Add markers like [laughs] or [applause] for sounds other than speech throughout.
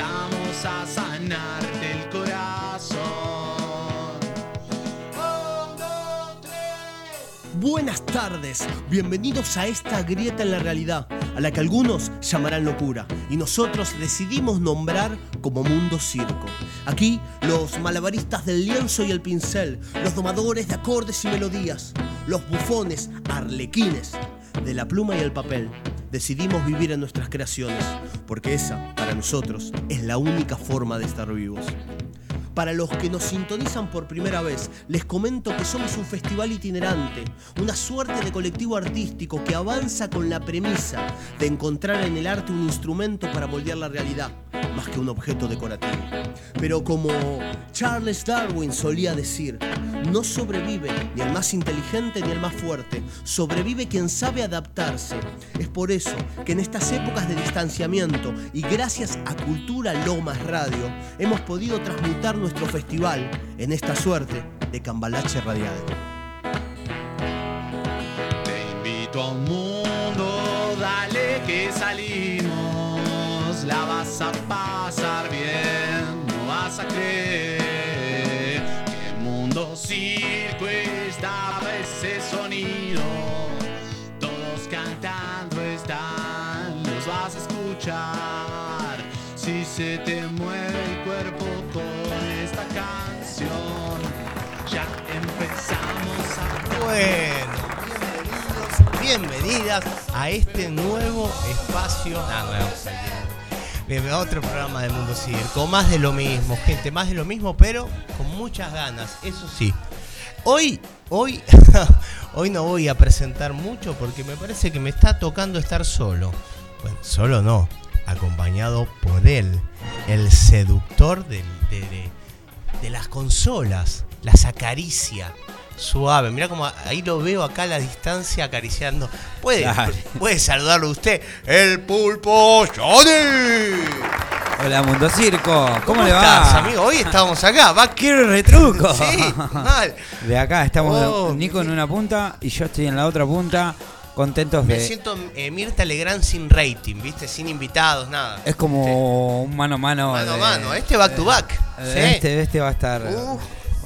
empezamos a sanarte el corazón. Tres. Buenas tardes, bienvenidos a esta grieta en la realidad, a la que algunos llamarán locura y nosotros decidimos nombrar como Mundo Circo. Aquí los malabaristas del lienzo y el pincel, los domadores de acordes y melodías, los bufones arlequines de la pluma y el papel. Decidimos vivir en nuestras creaciones, porque esa, para nosotros, es la única forma de estar vivos. Para los que nos sintonizan por primera vez, les comento que somos un festival itinerante, una suerte de colectivo artístico que avanza con la premisa de encontrar en el arte un instrumento para moldear la realidad, más que un objeto decorativo. Pero como Charles Darwin solía decir, no sobrevive ni el más inteligente ni el más fuerte, sobrevive quien sabe adaptarse. Es por eso que en estas épocas de distanciamiento y gracias a Cultura Lomas Radio, hemos podido transmutar nuestro festival en esta suerte de cambalache radial. Te invito a un mundo, vas a pasar bien, no vas a creer que el mundo circo estaba ese sonido. Todos cantando están, los vas a escuchar. Si se te mueve el cuerpo con esta canción, ya empezamos a Bueno, bienvenidos, bienvenidas a este nuevo espacio. Ah, nuevo, Bienvenido otro programa de Mundo Circo. Más de lo mismo, gente, más de lo mismo, pero con muchas ganas, eso sí. Hoy, hoy, [laughs] hoy no voy a presentar mucho porque me parece que me está tocando estar solo. Bueno, solo no, acompañado por él, el seductor del- de, de- de las consolas, las acaricia. Suave, mira como ahí lo veo acá a la distancia acariciando. Puede, puede saludarlo usted, el pulpo Johnny. Hola Mundo Circo, ¿cómo, le va? estás, amigo? Hoy estamos acá, va Quiero retruco. Sí, mal. De acá estamos Oh, Nico en una punta y yo estoy en la otra punta, contentos Me de. siento eh, Mirta Legrand sin rating, ¿viste? Sin invitados, nada. Es como un mano a mano. Mano a mano, este back to back. eh, sí. Este, este va a estar.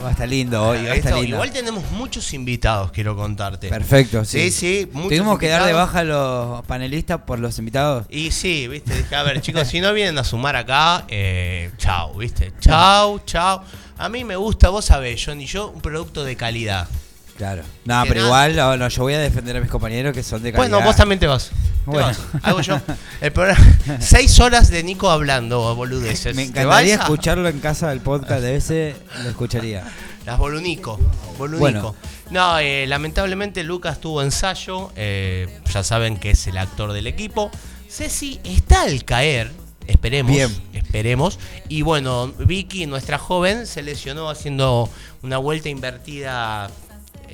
Va a estar lindo hoy, va a Esto, estar lindo. igual tenemos muchos invitados, quiero contarte. Perfecto, sí. Sí, sí, muchos Tuvimos que dar de baja a los panelistas por los invitados. Y sí, viste, dije, a ver, chicos, si no vienen a sumar acá, eh, chau, viste, chau, chau. A mí me gusta, vos sabés, John y yo, un producto de calidad. Claro. No, pero nada. igual no, no, yo voy a defender a mis compañeros que son de calidad. Bueno, vos también te vas. Bueno. vas. [laughs] Hago yo. El programa, [laughs] seis horas de Nico hablando, boludeces. Me ¿Te encantaría escucharlo en casa del podcast de ese, lo escucharía. Las Bolunico. Bolunico. Bueno. No, eh, lamentablemente Lucas tuvo ensayo. eh, ya saben que es el actor del equipo. Ceci está al caer. Esperemos. Bien. Esperemos. Y bueno, Vicky, nuestra joven, se lesionó haciendo una vuelta invertida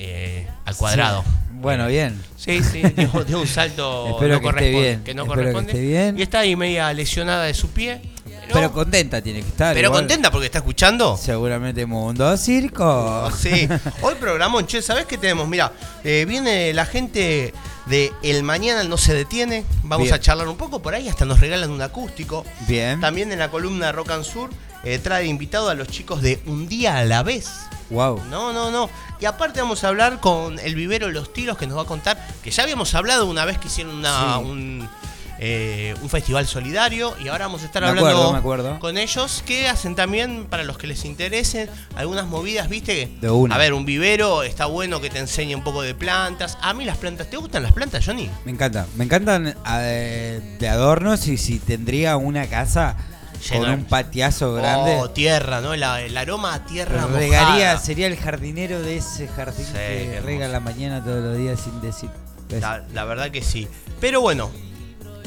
eh, al cuadrado. Sí. Bueno, bien. Sí, sí, dio, dio un salto [laughs] Espero no que esté corresponde- bien, que no espero corresponde. bien. Y está ahí media lesionada de su pie. Pero, Pero contenta tiene que estar. pero igual. contenta porque está escuchando. Seguramente Mundo Circo. Oh, Sí, [laughs] hoy programón, che, ¿sabés qué tenemos? Mira, eh, viene la gente de El Mañana no se detiene, vamos Bien. a charlar un poco, por ahí hasta nos regalan un acústico. Bien. También en la columna Rock and Sur eh, trae invitado a los chicos de Un Día a la Vez. Wow. No, no, no. Y aparte vamos a hablar con el vivero Los Tiros que nos va a contar, que ya habíamos hablado una vez que hicieron una, Sí. un, eh, un festival solidario y ahora vamos a estar Me hablando acuerdo, me acuerdo. con ellos que hacen también, para los que les interesen, algunas movidas, viste. De una. A ver, un vivero está bueno que te enseñe un poco de plantas. A mí las plantas, ¿te gustan las plantas, Johnny? Me encanta. Me encantan eh, de adornos y si tendría una casa con un patiazo grande. Oh, tierra, ¿no? La- el aroma a tierra regaría, mojada. sería el jardinero de ese jardín Sí, que rega la mañana todos los días sin decir. La, la verdad que sí. Pero bueno,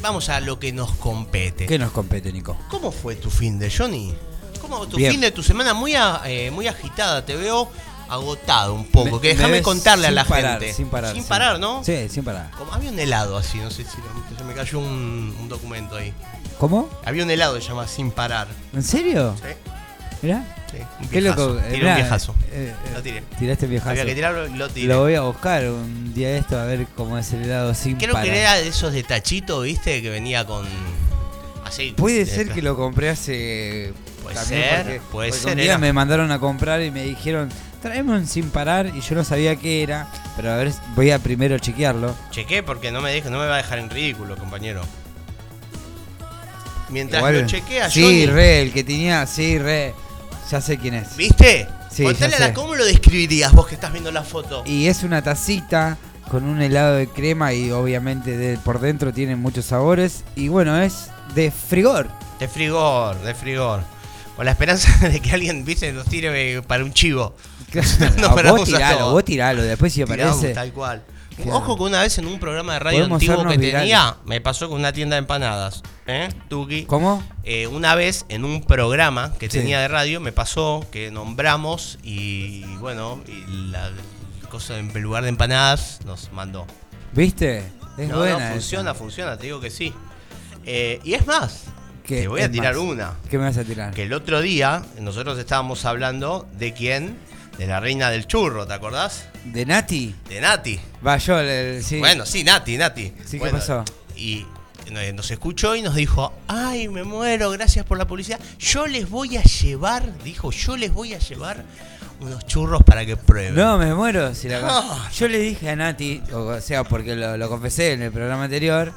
vamos a lo que nos compete. ¿Qué nos compete, Nico? ¿Cómo fue tu fin de Johnny? ¿Cómo tu Bien. fin de tu semana muy a- eh, muy agitada? Te veo agotado un poco. Me- que me déjame contarle a la parar, gente. Sin parar. Sin parar, ¿no? Sí, sin parar. Como había un helado así, no sé si se me cayó un, un documento ahí. ¿Cómo? Había un helado que se llama Sin Parar. ¿En serio? Sí, Mirá. sí. Un Qué loco. Tiré Mirá, un viejazo. eh, eh, Lo tiré. Tiraste viejazo. Había que tirarlo y lo tiré. Lo voy a buscar un día de esto a ver cómo es el helado sin Creo parar. que era de esos de tachito, ¿viste? Que venía con. Así. Puede de- ser que lo compré hace. Puede ser, porque- puede porque ser, Un día era. me mandaron a comprar y me dijeron, traeme un sin parar y yo no sabía qué era. Pero a ver, voy a primero chequearlo. Chequé porque no me, deja, no me va a dejar en ridículo, compañero. Mientras Igual- lo chequea, Sí, Johnny, re, el que tenía, sí, re. Ya sé quién es. ¿Viste? Sí, Contale a. ¿Cómo lo describirías vos que estás viendo la foto? Y es una tacita con un helado de crema y obviamente de, por dentro tiene muchos sabores. Y bueno, es de frigor. De frigor, de frigor. Con la esperanza [laughs] de que alguien, viste, nos tire eh, para un chivo. No, [laughs] pero vos tiralo, vos tiralo. Después si Tiramos, aparece. tal cual. Claro. Ojo que una vez en un programa de radio antiguo que virales. tenía, me pasó con una tienda de empanadas. ¿Eh? Tuki. ¿Cómo? Eh, una vez en un programa que Sí. tenía de radio me pasó que nombramos y bueno, y la cosa en lugar de empanadas nos mandó. ¿Viste? Es no, buena. no, esa. funciona, funciona, te digo que sí. Eh, y es más, ¿Qué te voy a tirar más? una. ¿Qué me vas a tirar? Que el otro día nosotros estábamos hablando de quién, de la reina del churro, ¿te acordás? ¿De Nati? De Nati. Va, yo, el- sí. Bueno, sí, Nati, Nati. Sí, ¿qué Bueno, pasó? Y eh, nos escuchó y nos dijo, ay, me muero, gracias por la publicidad. Yo les voy a llevar, dijo, yo les voy a llevar unos churros para que prueben. No, me muero. Si la... No. Yo le dije a Nati, o sea, porque lo, lo confesé en el programa anterior,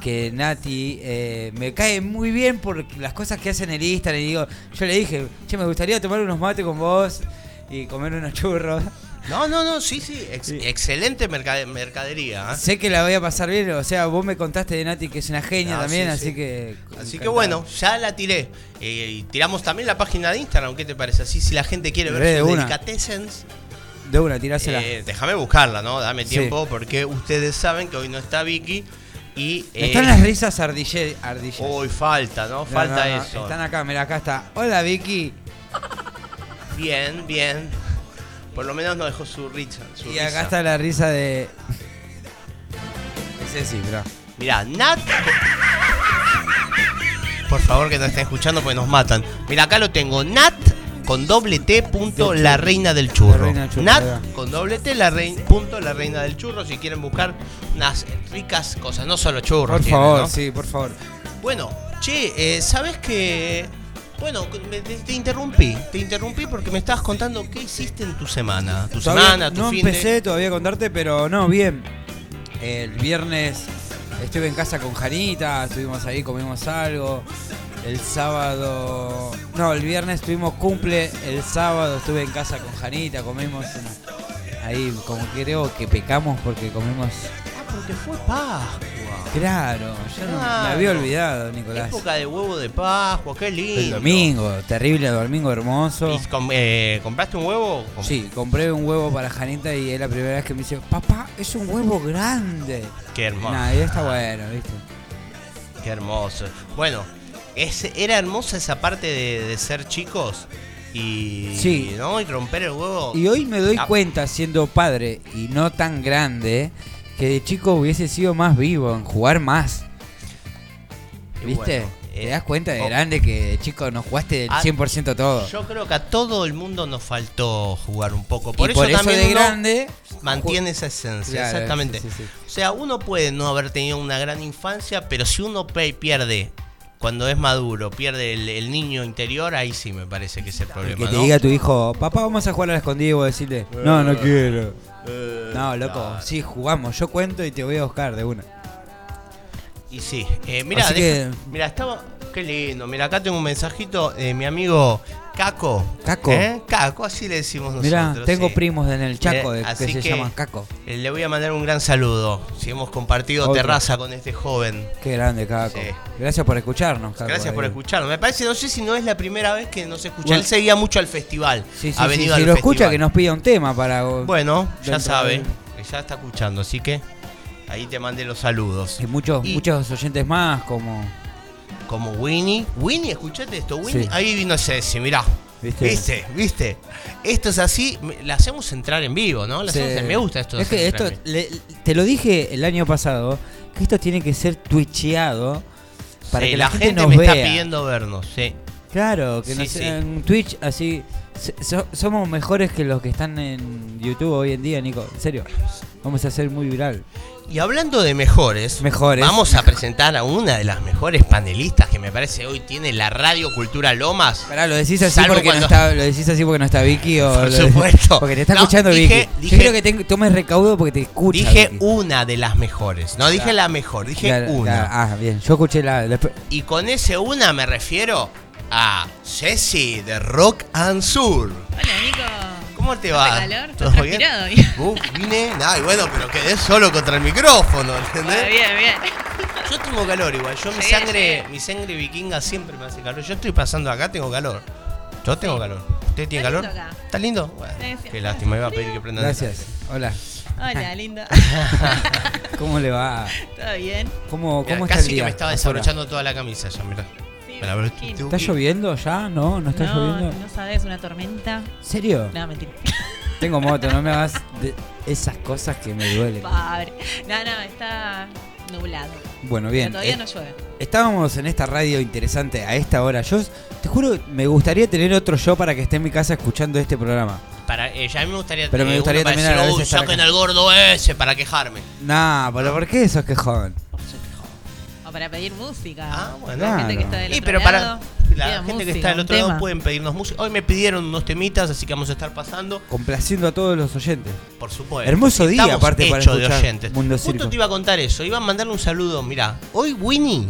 que Nati eh, me cae muy bien por las cosas que hace en el Instagram. Y digo, yo le dije, che, me gustaría tomar unos mates con vos y comer unos churros. No, no, no, sí, sí, ex- Sí. excelente mercade- mercadería. ¿eh? Sé que la voy a pasar bien, o sea, vos me contaste de Nati que es una genia Ah, también, sí, así sí. que... Así que bueno, ya la tiré. Eh, y tiramos también la página de Instagram, ¿qué te parece? Así si la gente quiere Re ver de sus una. delicatessens, De una, tirásela. eh, déjame buscarla, ¿no? Dame tiempo porque ustedes saben que hoy no está Vicky y... eh, Están las risas ardillas. Hoy falta, ¿no? No, Falta no, no, eso. Están acá, mira, acá está. Hola Vicky. Bien, bien. Por lo menos no dejó su risa. Su Y acá risa. está la risa de. Ese sí, bro. Mirá, Nat. Por favor que no estén escuchando porque nos matan. Mira, acá lo tengo. Nat con doble T punto Del la churro. reina del churro. Reina Nat con doble T la reina, punto la reina del churro si quieren buscar unas ricas cosas, no solo churros. Por favor, ¿no? sí, por favor. Bueno, che, eh, ¿sabes que Bueno, me- te, te interrumpí, te interrumpí porque me estabas contando qué hiciste en tu semana. Tu Todavía semana, tu no fin de- empecé todavía a contarte, pero no, bien. El viernes estuve en casa con Janita, estuvimos ahí, comimos algo. El sábado. No, el viernes tuvimos cumple. El sábado estuve en casa con Janita, comimos una- ahí, como creo que pecamos porque comimos. Ah, porque fue Pascua. Claro, yo no, me había olvidado, Nicolás. Época de huevo de Pascua, qué lindo. El domingo, terrible domingo hermoso. ¿Y com- eh, ¿Compraste un huevo? Sí, compré un huevo para Janita y es la primera vez que me dice, papá, es un huevo grande. Qué hermoso. Nah, y está bueno, ¿viste? Qué hermoso. Bueno, es, era hermosa esa parte de, de ser chicos y, Sí. ¿no? y romper el huevo. Y hoy me doy Ah. cuenta, siendo padre y no tan grande, que de chico hubiese sido más vivo, en jugar más. ¿Viste? bueno, ¿Te eh, das cuenta de oh. grande que de chico no jugaste del Ah, 100% todo? Yo creo que a todo el mundo nos faltó jugar un poco. Por y eso por eso también de uno grande mantiene esa esencia. Claro, exactamente. sí, sí, sí. O sea, uno puede no haber tenido una gran infancia, pero si uno pierde cuando es maduro, pierde el, el niño interior, ahí sí me parece que es el problema. Que te ¿no? diga tu hijo, papá, vamos a jugar al escondido y vos decirle, no, no quiero. Eh, No, loco, claro. sí, jugamos. Yo cuento y te voy a buscar de una. Y sí, eh, mira, que- mira, estaba, qué lindo. Mira, acá tengo un mensajito de mi amigo Caco. Caco. ¿Eh? Caco, así le decimos nosotros. Mirá, tengo sí. primos en el Chaco Eh, de- que así se que- llaman Caco. Eh, Le voy a mandar un gran saludo. Si hemos compartido Otro. terraza con este joven. Qué grande, Caco. Sí. Gracias por escucharnos, Caco. Gracias por escucharnos. Me parece, no sé si no es la primera vez que nos escucha. Bueno. Él seguía mucho al festival. Sí, sí, ha sí, si lo escucha que nos pida un tema para... Bueno, ya sabe. de- Ya está escuchando, así que ahí te mandé los saludos. Y muchos, Y- muchos oyentes más, como... Como Winnie. Winnie, escuchate esto. Winnie. Sí. Ahí vino Ceci, mirá. ¿Viste? ¿Viste? ¿Viste? Esto es así, la hacemos entrar en vivo, ¿no? La Sí. hacemos- me gusta esto. Es que esto, le- te lo dije el año pasado, que esto tiene que ser twitcheado para Sí, que la, la gente, gente nos me vea. está pidiendo vernos, sí. Claro, que Sí, nos sí. en Twitch así. so- somos mejores que los que están en YouTube hoy en día, Nico. En serio. Vamos a ser muy viral. Y hablando de mejores, Mejores. vamos a presentar a una de las mejores panelistas que me parece hoy tiene la Radio Cultura Lomas. Pará, lo decís así porque cuando- no está, lo decís así porque no está Vicky o Por supuesto. porque te está No, escuchando dije- Vicky. dije- Yo creo que te- tomes recaudo porque te escucha. Dije Vicky. una de las mejores, no dije la mejor, dije Claro, una. claro, ah, bien. Yo escuché la. la- Y con ese una me refiero a Ceci de Rock and Sur. Hola, Nico. ¿Cómo te ¿Hace va? calor? ¿Todo ¿Estás bien? transpirado? Uh, vine, ay, bueno, pero quedé solo contra el micrófono, ¿entendés? Bueno, bien, bien. Yo tengo calor igual, yo mi Llegué, sangre, llegué. mi sangre vikinga siempre me hace calor. Yo estoy pasando acá, tengo calor. Yo tengo calor. ¿Usted tiene Está calor? lindo acá. ¿Está lindo? Bueno, qué lástima, iba a pedir que prendan. Gracias. Hola. Hola, lindo. [laughs] ¿Cómo le va? [laughs] ¿Todo bien? ¿Cómo, Mira, cómo está casi el día? que me estaba desabrochando toda la camisa ya, mirá. ¿Está lloviendo ya? ¿No? ¿No está no, lloviendo? no sabes, una tormenta. ¿En serio? No, mentira. [laughs] Tengo moto, no me hagas de esas cosas que me duelen. Pobre. No, no, está nublado. Bueno, Pero bien. todavía eh, no llueve. Estábamos en esta radio interesante a esta hora. Yo te juro, me gustaría tener otro yo para que esté en mi casa escuchando este programa. Para, eh, ya a mí me gustaría Pero me gustaría también a la vez "Uy, estar saquen acá". al gordo ese para quejarme. Nah, pero ¿por qué sos quejón? Para pedir música. Ah, bueno. Claro. La gente que está del Y otro pero lado, para la pida gente que está del otro lado pueden pedirnos música. Hoy me pidieron unos temitas, así que vamos a estar pasando, Complaciendo a todos los oyentes. por supuesto. Hermoso día, Estamos aparte, para hechos de escuchar oyentes. Mundo Justo Circo. te iba a contar eso. Iba a mandarle un saludo. Mirá, hoy Winnie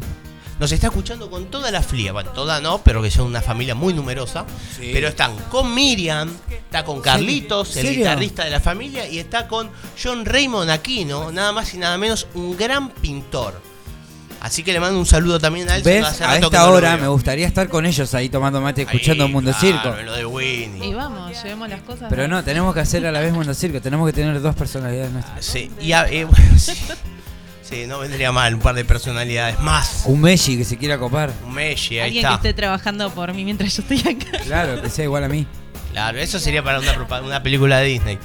nos está escuchando con toda la flia. Bueno, toda no, pero que son una familia muy numerosa. Sí. Pero están con Miriam, está con Carlitos, el guitarrista de la familia, y está con John Raymond Aquino, nada más y nada menos, un gran pintor. Así que le mando un saludo también a él. ¿Ves? hace A que esta hora me gustaría estar con ellos ahí tomando mate, escuchando Ahí, Mundo claro, Circo. lo de Winnie. Y vamos, llevemos las cosas. Pero no, tenemos que hacer a la vez Mundo Circo. Tenemos que tener dos personalidades nuestras. Sí, y a- eh, [laughs] bueno, sí. Sí, no vendría mal un par de personalidades más. Un Messi que se quiera copar. Un Messi, ahí Alguien que está. esté trabajando por mí mientras yo estoy acá. Claro, que sea igual a mí. Claro, eso sería para una, propa- una película de Disney.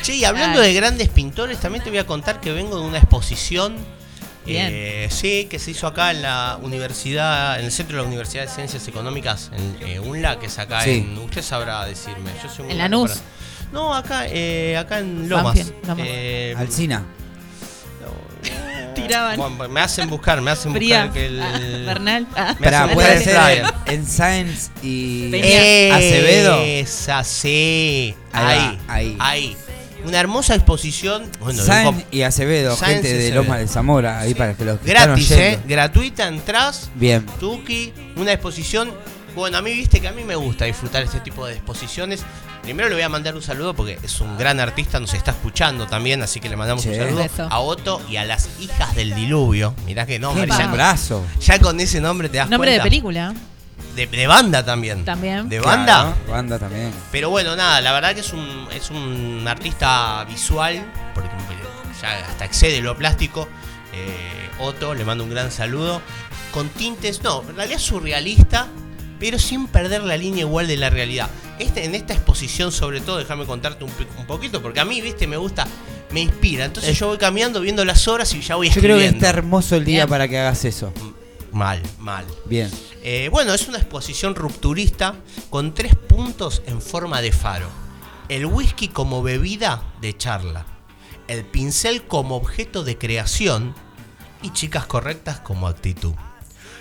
Che, y hablando Ay. de grandes pintores, también te voy a contar que vengo de una exposición. Bien. eh, sí, que se hizo acá en la universidad, en el centro de la Universidad de Ciencias Económicas, en eh, UNLA, que es acá Sí. en. Usted sabrá decirme. Yo soy muy En Lanús. para- No, acá, eh, acá en Lomas. Lomas. Eh, Alcina. no, Tiraban. bueno, me hacen buscar, me hacen Fría. buscar que el. Ah, Bernal. Ah. Puede ser en, en Science y Peña. Acevedo. Esa, sí. Ahí ahí. ahí. Una hermosa exposición. Bueno, Sainz y Acevedo, Sainz gente de. Loma de Zamora, ahí para que los que están gratis, ¿eh? Gratuita, entras, Bien. Tuki, una exposición. Bueno, a mí viste que a mí me gusta disfrutar este tipo de exposiciones. Primero le voy a mandar un saludo porque es un gran artista, nos está escuchando también, así que le mandamos un saludo Beso. a Otto y a las hijas del diluvio. Mirá que nombre, Qué ya, ya con ese nombre te das Nombre de cuenta. película. De, de banda también. También. De banda. Claro, banda también. Pero bueno, nada, la verdad que es un, es un artista visual, porque ya hasta excede lo plástico. Eh, Otto, le mando un gran saludo. Con tintes, no, en realidad surrealista, pero sin perder la línea igual de la realidad. Este, en esta exposición, sobre todo, déjame contarte un, un poquito, porque a mí, viste, me gusta, me inspira. Entonces yo voy cambiando, viendo las horas y ya voy Yo creo escribiendo. que está hermoso el día Bien. para que hagas eso. Mal, mal. Bien. Eh, bueno, es una exposición rupturista con tres puntos en forma de faro. El whisky como bebida de charla. El pincel como objeto de creación. Y chicas correctas como actitud.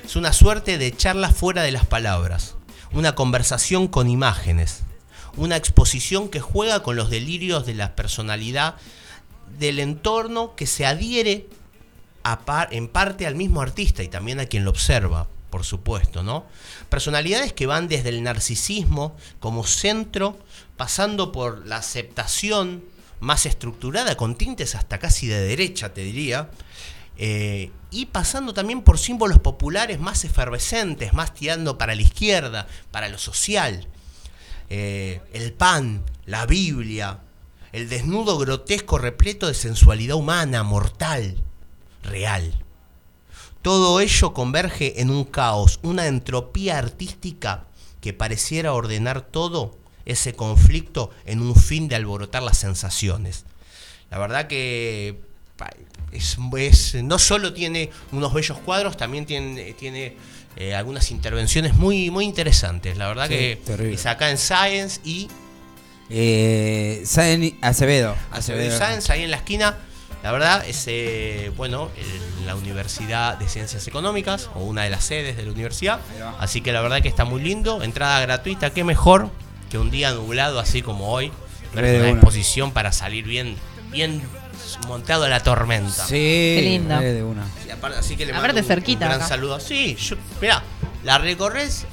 Es una suerte de charla fuera de las palabras. Una conversación con imágenes. Una exposición que juega con los delirios de la personalidad del entorno que se adhiere en parte al mismo artista y también a quien lo observa, por supuesto, ¿no? Personalidades que van desde el narcisismo como centro, pasando por la aceptación más estructurada, con tintes hasta casi de derecha, te diría, eh, y pasando también por símbolos populares más efervescentes, más tirando para la izquierda, para lo social. Eh, el pan, la Biblia, el desnudo grotesco repleto de sensualidad humana, mortal, real. Todo ello converge en un caos, una entropía artística que pareciera ordenar todo ese conflicto en un fin de alborotar las sensaciones. La verdad que es, es- no solo tiene unos bellos cuadros, también tiene, tiene eh, algunas intervenciones muy, muy interesantes. La verdad Sí, que terrible. es acá en Science y Eh, Saen- Acevedo. Acevedo Science, ahí en la esquina. La verdad es, eh, bueno, la Universidad de Ciencias Económicas, o una de las sedes de la universidad. Así que la verdad que está muy lindo. Entrada gratuita, qué mejor que un día nublado así como hoy. Una exposición para salir bien, bien montado a la tormenta. Sí, Qué lindo. de una. Y aparte, así que le Aparte mando un- cerquita un gran acá. saludo. Sí, yo, mira, la recorres,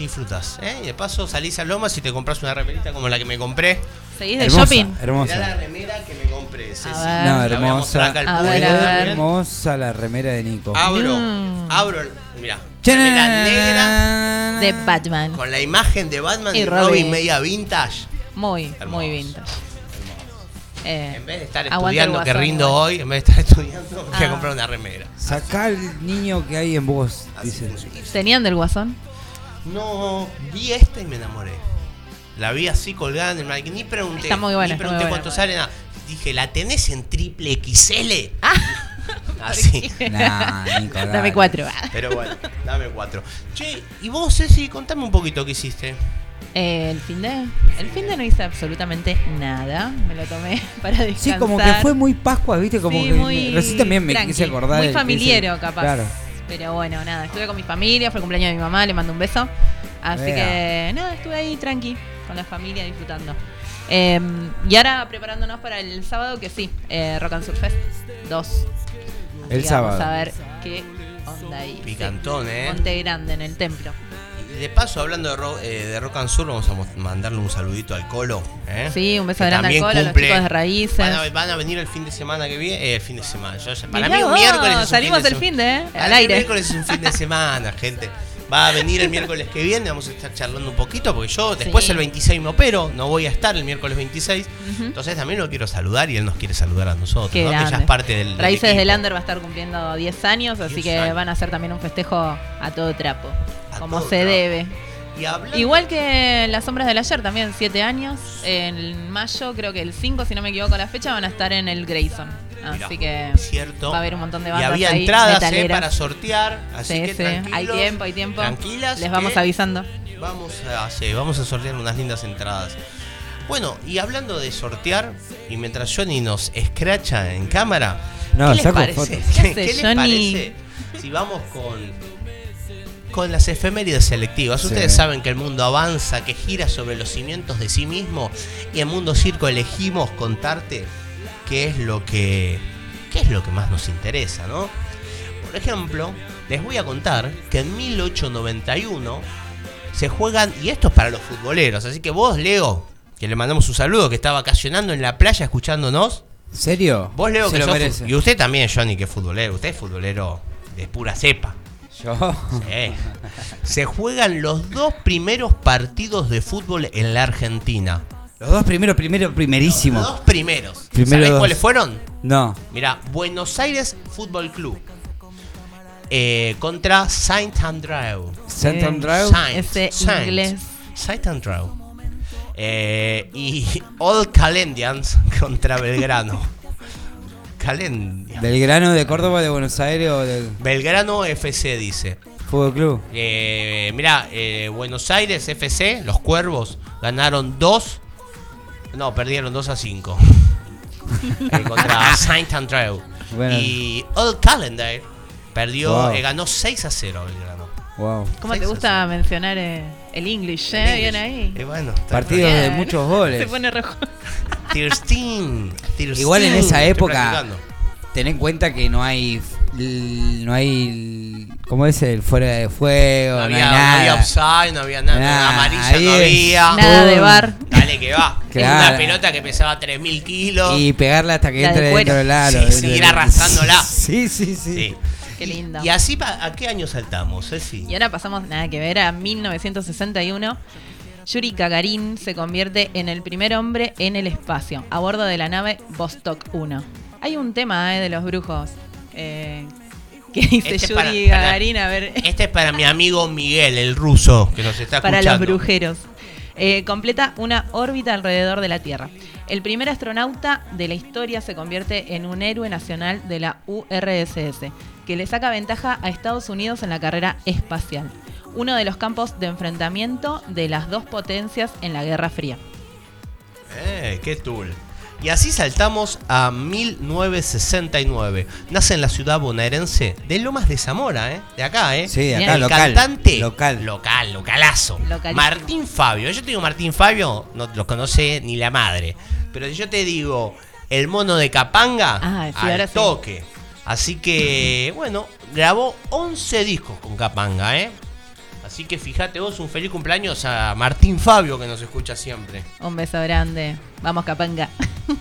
disfrutas. ¿eh? Y de paso salís a Lomas y te compras una remerita como la que me compré. ¿Seguís de Hermosa, shopping? Mirá la hermosa. remera que me compré. Ceci. ver. No, La voy a mostrar hermosa. acá al A público ver, a ver. también. Hermosa la remera de Nico. Abro, Mm. abro, mira, remera negra De Batman. con la imagen de Batman y, Robin. Robin. media vintage. Muy, Hermoso. muy vintage. Eh, En vez de estar estudiando que rindo igual. hoy, en vez de estar estudiando, me voy a Ah. comprar una remera. Sacá el niño que hay en vos, dice. ¿Tenían del guasón? No, vi esta y me enamoré. La vi así colgada en el maniquí. Ni pregunté. Está muy buena, Ni está pregunté cuánto sale. Nada. Dije, ¿la tenés en triple XL? Ah, [laughs] Así. Nah. Dame cuatro. Pero bueno, dame cuatro. Che, y vos, Ceci, contame un poquito qué hiciste. Eh, el fin de. El fin de no hice absolutamente nada. Me lo tomé [laughs] para descansar. Sí, como que fue muy Pascua, ¿viste? Como Sí, que muy recién también me tranqui, quise acordar. Muy familiero, ese- capaz. Claro. Pero bueno, nada, estuve con mi familia, fue el cumpleaños de mi mamá, le mando un beso. Así Vea. que nada, estuve ahí tranqui, con la familia disfrutando. Eh, y ahora preparándonos para el sábado, que sí, eh, Rock and Surf Fest 2. Así El que sábado. Vamos a ver qué onda ahí. Picantón, Sí, ¿eh? Monte Grande, en el templo. De paso, hablando de, ro- eh, de Rock and Sur, vamos a mandarle un saludito al Colo. ¿eh? Sí, un beso Que grande al Colo, a los cumple- chicos de Raíces. Van a, van a venir el fin de semana que viene. eh, el fin de semana. Yo para Mirá mí un vos, miércoles es un salimos fin de el fin de, ¿eh? Para Al aire. El miércoles es un fin de semana, gente. Va a venir el miércoles que viene, vamos a estar charlando un poquito, porque yo después Sí. el 26 me opero, no voy a estar el miércoles 26. Ujú. Entonces también lo quiero saludar y él nos quiere saludar a nosotros, Qué ¿no? que ya es parte del. Raíces del Lander va a estar cumpliendo 10 años, así 10 que años. van a hacer también un festejo a todo trapo, A como todo se debe. Y hablando- Igual que Las Sombras del Ayer, también 7 años. En mayo, creo que el 5, si no me equivoco la fecha, van a estar en el Grayson. Mirá, Así que cierto. va a haber un montón de Y bandas había ahí, entradas eh, para sortear, así Sí, que sí, hay tiempo, hay tiempo. Tranquilas. Les vamos avisando. Vamos a, sí, vamos a sortear unas lindas entradas. Bueno, y hablando de sortear, y mientras Johnny nos escracha en cámara, No, ¿qué les saco parece? fotos. ¿Qué [laughs] ¿Qué, hace, les Johnny? parece si vamos con con las efemérides selectivas? Sí. Ustedes saben que el mundo avanza, que gira sobre los cimientos de sí mismo, y en Mundo Circo elegimos contarte qué es lo que qué es lo que más nos interesa, ¿no? Por ejemplo, les voy a contar que en 1891 se juegan, y esto es para los futboleros, así que vos, Leo, que le mandamos un saludo, que está vacacionando en la playa escuchándonos, ¿Serio? vos, Leo, Se que lo sos, y usted también, Johnny, que es futbolero, usted es futbolero de pura cepa. Yo. Sí. Se juegan los dos primeros partidos de fútbol en la Argentina. Los dos primeros, primero, Los primerísimo. dos primeros. Primero ¿Sabés dos. cuáles fueron? No. Mira, Buenos Aires Fútbol Club. eh, contra Saint Andrew. Sant Eh, Andreu. Saint, ese Saint, inglés. Saint Andrew. Eh, y All Calendians [laughs] contra Belgrano. Calendia. Belgrano de Córdoba, de Buenos Aires o del Belgrano FC dice. Fútbol Club. Eh, mira, Buenos Aires FC, los Cuervos, ganaron 2. No, perdieron 2 a 5. [laughs] eh, contra Saint Andrew. Bueno. Y Old Calendar perdió, Wow. eh, ganó 6 a 0 Belgrano. Wow. ¿Cómo te gusta mencionar eh, el English? eh? Bien ahí. Y bueno, está Partidos de muchos goles. Se pone rojo. [laughs] Tirstin. Igual en esa época-. Ten en cuenta que no hay. No hay. ¿Cómo es el fuera de fuego? No No, había, hay no nada. había offside, no había nada, Nada, amarilla ahí no es- había. Nada de bar. Dale que va. Claro. Una pelota que pesaba 3.000 kilos. Y pegarla hasta que La de entre cuero. dentro del aro. Sí, seguir arrastrándola. [laughs] Sí, sí, sí. Sí. Qué lindo. Y así, ¿a qué año saltamos, Ceci? Y ahora pasamos, nada que ver, a 1961. Yuri Gagarin se convierte en el primer hombre en el espacio, a bordo de la nave Vostok 1. Hay un tema eh, de los brujos. eh, que dice Este Yuri para- para- Gagarin, a ver, Este es para mi amigo Miguel, el ruso, que nos está para escuchando. los brujeros. Eh, completa una órbita alrededor de la Tierra. El primer astronauta de la historia se convierte en un héroe nacional de la URSS, que le saca ventaja a Estados Unidos en la carrera espacial, uno de los campos de enfrentamiento de las dos potencias en la Guerra Fría. Eh, qué tool. Y así saltamos a 1969. Nace en la ciudad bonaerense de Lomas de Zamora, ¿eh? De acá, ¿eh? Sí, Bien. acá el local. cantante Local. local, localazo. Localísimo. Martín Fabio. Yo te digo Martín Fabio, no lo conoce ni la madre. Pero si yo te digo el mono de Capanga, Ah, sí, al ahora sí. Así que, bueno, grabó 11 discos con Capanga, ¿eh? Así que fíjate vos, un feliz cumpleaños a Martín Fabio que nos escucha siempre. Un beso grande. Vamos, Capanga.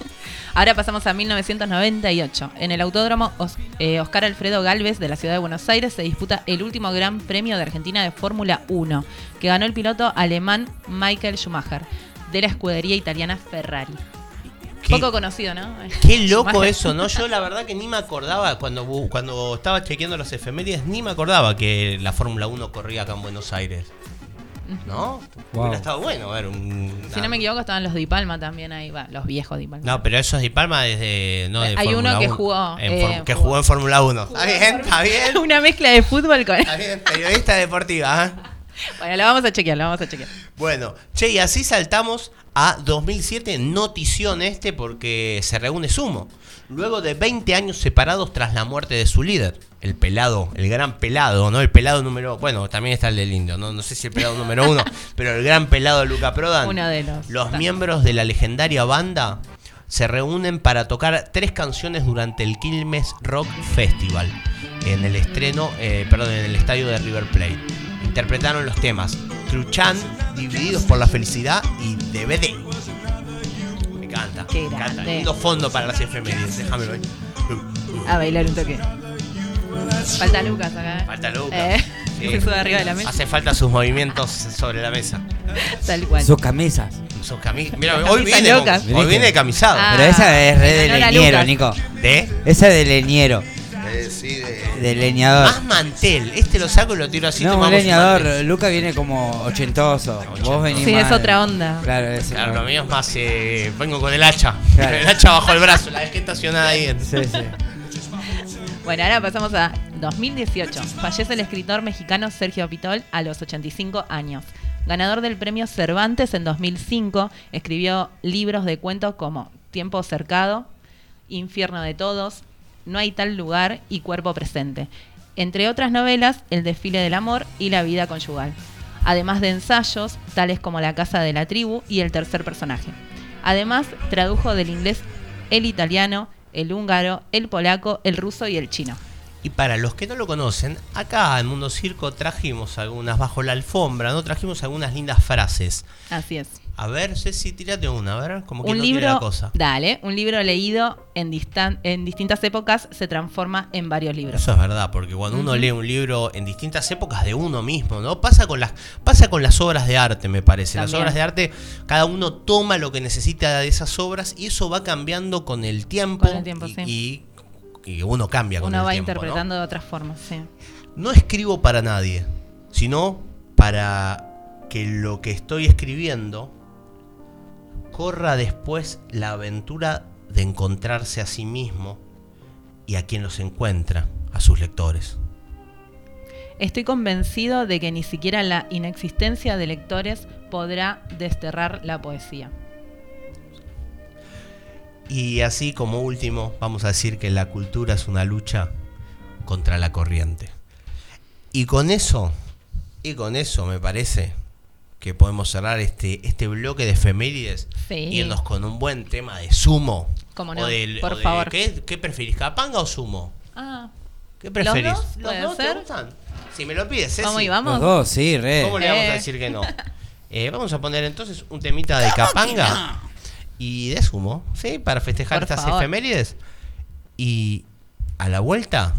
[laughs] Ahora pasamos a 1998. En el Autódromo eh, Oscar Alfredo Galvez de la ciudad de Buenos Aires se disputa el último Gran Premio de Argentina de Fórmula 1, que ganó el piloto alemán Michael Schumacher, de la escudería italiana Ferrari. Qué- Poco conocido, ¿no? Qué loco eso, ¿no? Yo la verdad que ni me acordaba cuando, cuando estaba chequeando las efemérides, ni me acordaba que la Fórmula 1 corría acá en Buenos Aires. ¿No? Wow. Hubiera estado bueno ver un... Si no me equivoco, estaban los Di Palma también ahí, va, los viejos Di Palma. No, pero eso es de Palma desde... No de Hay Fórmula uno que 1. jugó, eh, que jugó. jugó en Fórmula 1. Está bien, está bien. [laughs] Una mezcla de fútbol con... Está bien, periodista deportiva. ¿eh? Bueno, lo vamos a chequear, lo vamos a chequear. Bueno, che, y así saltamos a 2007, notición este, porque se reúne Sumo. Luego de 20 años separados tras la muerte de su líder, el pelado, el gran pelado, ¿no? El pelado número. Bueno, también está el del indio, ¿no? No sé si el pelado número uno, [laughs] pero el gran pelado de Luca Prodan. Uno de los. Los miembros de la legendaria banda se reúnen para tocar tres canciones durante el Quilmes Rock Festival en el estreno, eh, perdón, en el estadio de River Plate. Interpretaron los temas Truchan, Divididos por la Felicidad y DVD. Me encanta. Qué me encanta. grande. Lindo fondo para las efemérides, déjamelo ahí. A bailar un toque. Falta Lucas acá. ¿eh? Falta Lucas. Eh, Sí. se [laughs] sube arriba de la mesa. Hace falta sus movimientos sobre la mesa. Tal cual. Sus camisas. Sus cami- [laughs] Mira, hoy camisas viene, con- hoy viene camisado. Ah, Pero esa es re de leñero. Nico. ¿De? Esa es de leñero, Eh, sí, de... de leñador. Más mantel. Este lo saco y lo tiro así. No, un leñador. mantel. Luca viene como ochentoso. Vos venís Sí, más es otra onda. Claro, es Claro, lo mío es más. eh, vengo con el hacha. Claro. El hacha bajo el brazo. La dejé estacionada ahí. Sí, sí. Bueno, ahora pasamos a 2018. Fallece el escritor mexicano Sergio Pitol a los 85 años. Ganador del premio Cervantes en 2005, escribió libros de cuentos como Tiempo cercado, Infierno de todos, No hay tal lugar y Cuerpo presente. Entre otras novelas, El desfile del amor y La vida conyugal. Además de ensayos, tales como La casa de la tribu y El tercer personaje. Además, tradujo del inglés el italiano, el húngaro, el polaco, el ruso y el chino. Y para los que no lo conocen, acá en Mundo Circo trajimos algunas bajo la alfombra, ¿no? Trajimos algunas lindas frases. Así es. A ver, Ceci, tirate una, a ver, como que Un no tiene la libro, cosa. dale, un libro leído en, distan- en distintas épocas se transforma en varios libros. Eso es verdad, porque cuando uno lee un libro en distintas épocas de uno mismo, ¿no? Pasa con las, pasa con las obras de arte, me parece. Las obras de arte, cada uno toma lo que necesita de esas obras y eso va cambiando con el tiempo. Con el tiempo, y, sí. y- y uno cambia con Uno el va tiempo. ¿no? interpretando de otras formas, sí. No escribo para nadie, sino para que lo que estoy escribiendo corra después la aventura de encontrarse a sí mismo y a quien los encuentra, a sus lectores. Estoy convencido de que ni siquiera la inexistencia de lectores podrá desterrar la poesía. Y así como último, vamos a decir que la cultura es una lucha contra la corriente. Y con eso, y con eso me parece que podemos cerrar este, este bloque de efemérides Sí. irnos con un buen tema de sumo. Cómo no, O del- por o de- favor. ¿qué, qué preferís, capanga o sumo? Ah, ¿Qué preferís? dos? ¿Puede dos te gustan? Si me lo pides, Ceci. vamos. Los dos, sí, re. ¿Cómo le vamos a Eh. decir que no? Eh, vamos a poner entonces un temita de capanga y de sumo, ¿sí? Para festejar Por estas favor. efemérides. Y a la vuelta,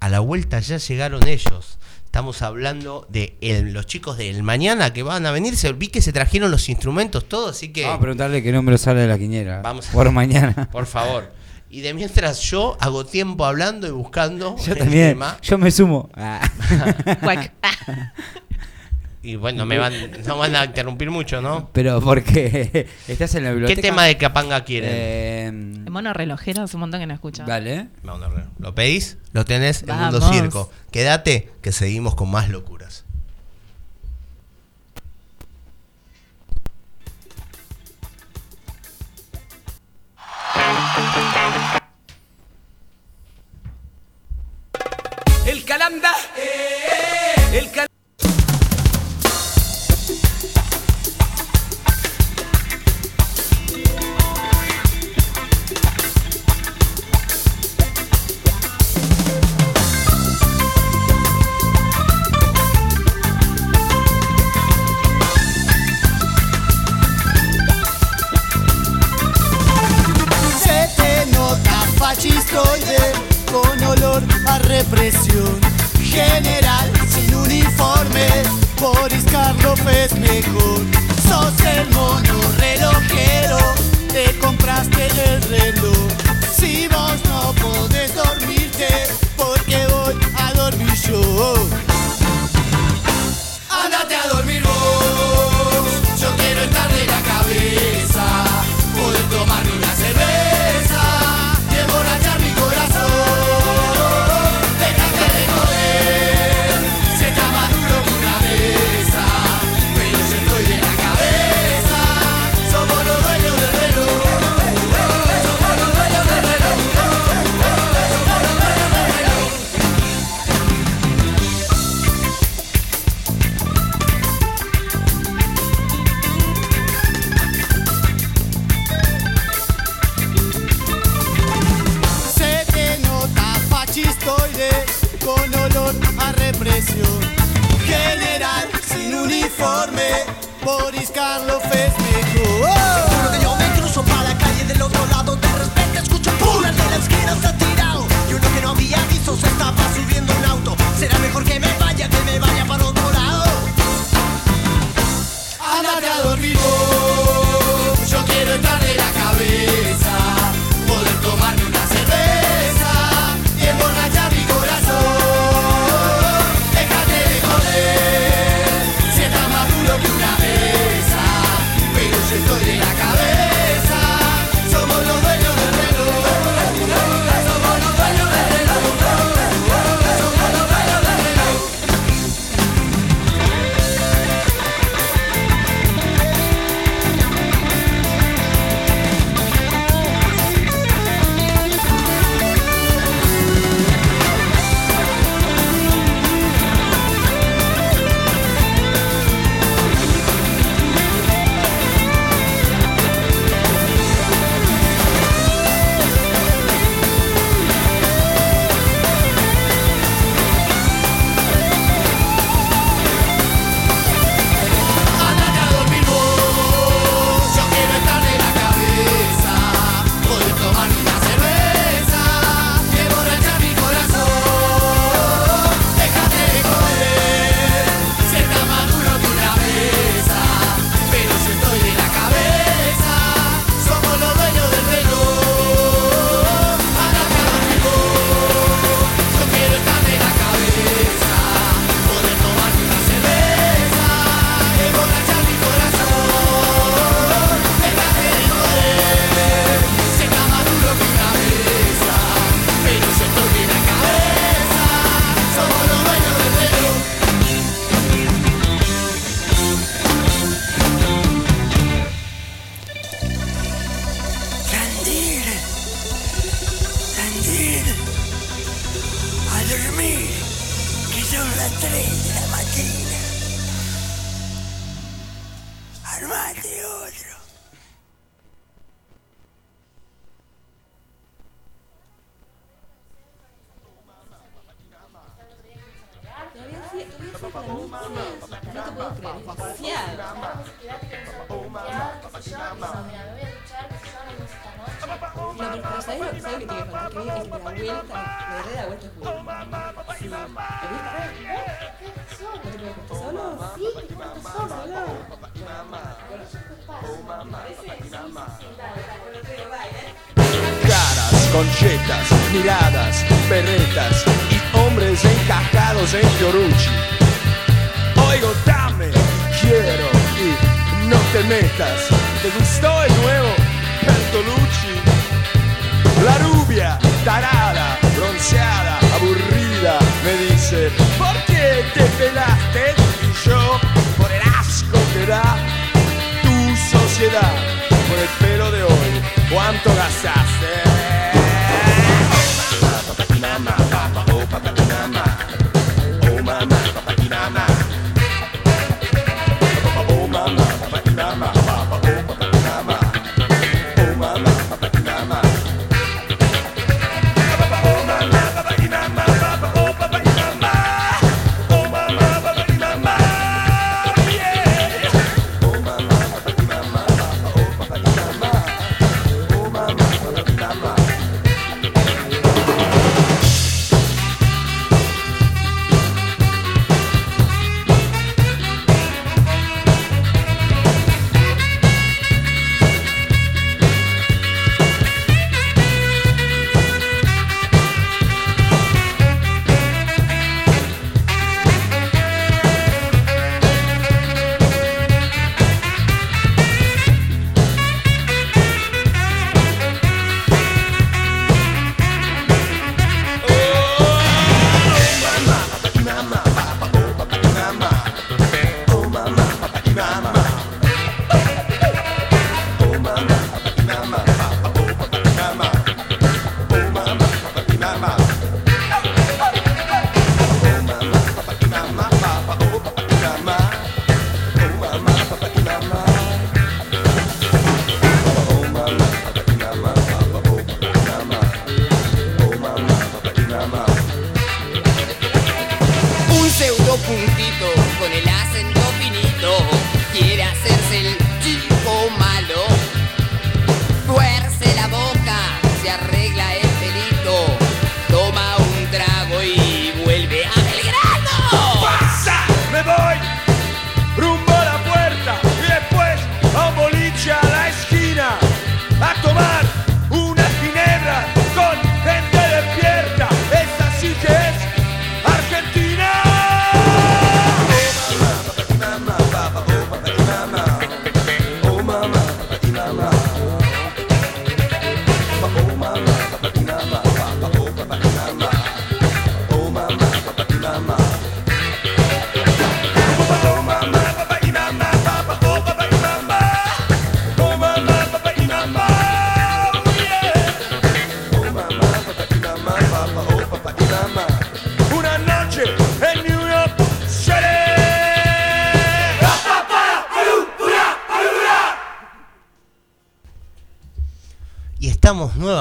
a la vuelta ya llegaron ellos. Estamos hablando de el, los chicos del mañana que van a venir. Vi que se trajeron los instrumentos todos, así que. Vamos a preguntarle qué número sale de la quiniera. Vamos a, por mañana. [laughs] Por favor. Y de mientras yo hago tiempo hablando y buscando. Yo el también. Tema. Yo me sumo. Ah. [laughs] [laughs] Y bueno, me van, no van a interrumpir mucho, ¿no? Pero porque [laughs] estás en la biblioteca. ¿Qué tema de Capanga quieren? Eh, em, el mono relojero hace un montón que no escucha. Vale. ¿Lo pedís? Lo tenés en Mundo Circo. Quédate que seguimos con más locuras.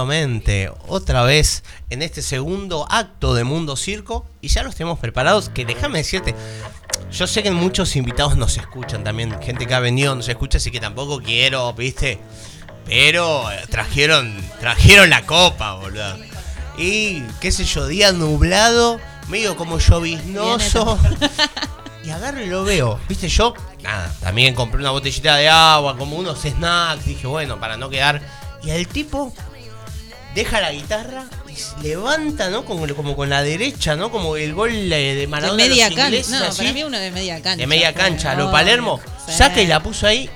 Nuevamente, otra vez, en este segundo acto de Mundo Circo. Y ya los tenemos preparados. Que déjame decirte, yo sé que muchos invitados nos escuchan también. Gente que ha venido nos escucha, así que tampoco quiero, viste. Pero eh, trajeron, trajeron la copa, boludo. Y qué sé yo, día nublado, medio como lloviznoso. [laughs] Y agarro y lo veo. Viste, yo, nada, también compré una botellita de agua, como unos snacks. Dije, bueno, para no quedar. Y el tipo deja la guitarra y se levanta, ¿no? Como, como con la derecha, ¿no? Como el gol de, de De Maradona. a los media cancha. No, así, para mí uno de media cancha. de media cancha, lo Palermo. sí. Saca y la puso ahí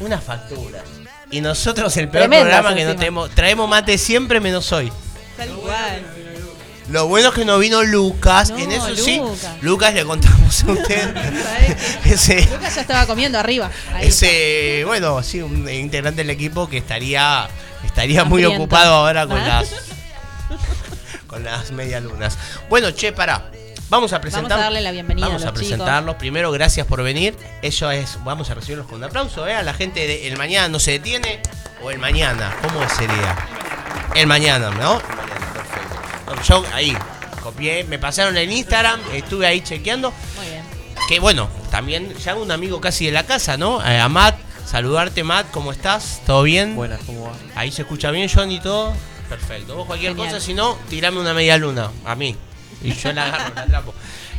una factura. Y nosotros el peor programa que no tenemos. Traemos mate siempre menos hoy. Tal cual. Lo bueno es que no vino Lucas. No, en eso sí. Lucas. Le contamos a usted. [laughs] [laughs] ese, Lucas ya estaba comiendo arriba. Ahí ese, bueno, sí, un integrante del equipo que estaría, estaría muy ocupado ahora con Ah. las con las medialunas. Bueno, che, para. Vamos a presentar. Vamos a darle la bienvenida Vamos a a, los presentarlos. Primero, gracias por venir. Eso es, vamos a recibirlos con un aplauso, ¿eh? A la gente de El Mañana no se detiene o El Mañana, ¿cómo sería? El Mañana, ¿no? El Mañana, Yo ahí copié, me pasaron el Instagram, estuve ahí chequeando. Muy bien. Que bueno, también ya un amigo casi de la casa, ¿no? Eh, a Matt, saludarte Matt, ¿cómo estás? ¿Todo bien? Buenas, ¿cómo va? Ahí se escucha bien, John, y todo. Perfecto. Vos cualquier Genial. cosa, si no, tirame una media luna a mí. Y yo la agarro, la atrapo.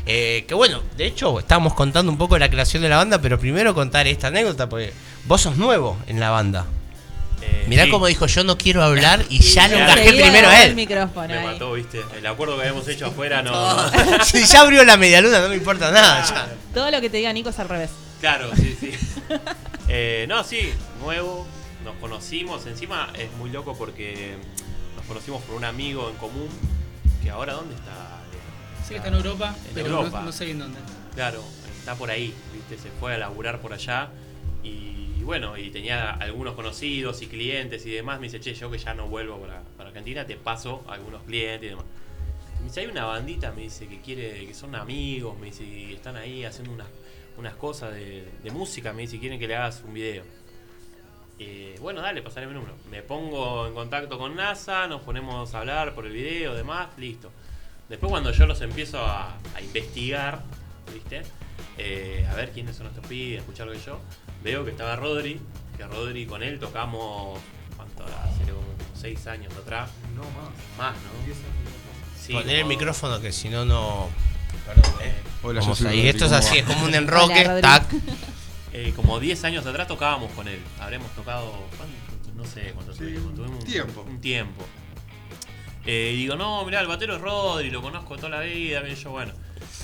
Eh, que bueno, de hecho, estábamos contando un poco de la creación de la banda, pero primero contar esta anécdota, porque vos sos nuevo en la banda. Mirá sí. cómo dijo, yo no quiero hablar y ya lo Enseguida primero a agarró el él. micrófono Me ahí. mató, viste. El acuerdo que habíamos hecho afuera no. [laughs] si ya abrió la medialuna, no me importa nada. ya. Todo lo que te diga Nico es al revés. Claro, sí, sí. [laughs] Eh, no, sí, nuevo. Nos conocimos. Encima es muy loco porque nos conocimos por un amigo en común. Que ahora, ¿dónde está? Sí, está en Europa, En pero Europa. No, no sé en dónde. Claro, está por ahí, ¿viste? Se fue a laburar por allá. Y bueno, y tenía algunos conocidos y clientes y demás. Me dice, che, yo que ya no vuelvo para, para Argentina, te paso a algunos clientes y demás. Me dice, hay una bandita, me dice, que quiere, que son amigos, me dice, están ahí haciendo unas, unas cosas de, música, me dice, quieren que le hagas un video. Eh, bueno, dale, pasaré mi número. Me pongo en contacto con NASA, nos ponemos a hablar por el video, demás, listo. Después cuando yo los empiezo a investigar, ¿viste? Eh, a ver quiénes son estos pibes, escuchar lo que yo, veo que estaba Rodri, que Rodri con él tocamos, ¿cuánto era? Hace como 6 años atrás. No, más. Más, ¿no? Sí, Poner el micrófono que si no, no. Perdón, eh. Hola, Vamos ahí. Esto es ¿cómo así, va? es como un enroque, tac. Eh, como 10 años atrás tocábamos con él. Habremos tocado, ¿cuánto? no sé cuánto tuvimos. Tuvimos un tiempo. Un tiempo. Eh, y digo, no, mirá, el batero es Rodri, lo conozco toda la vida. Y yo, bueno,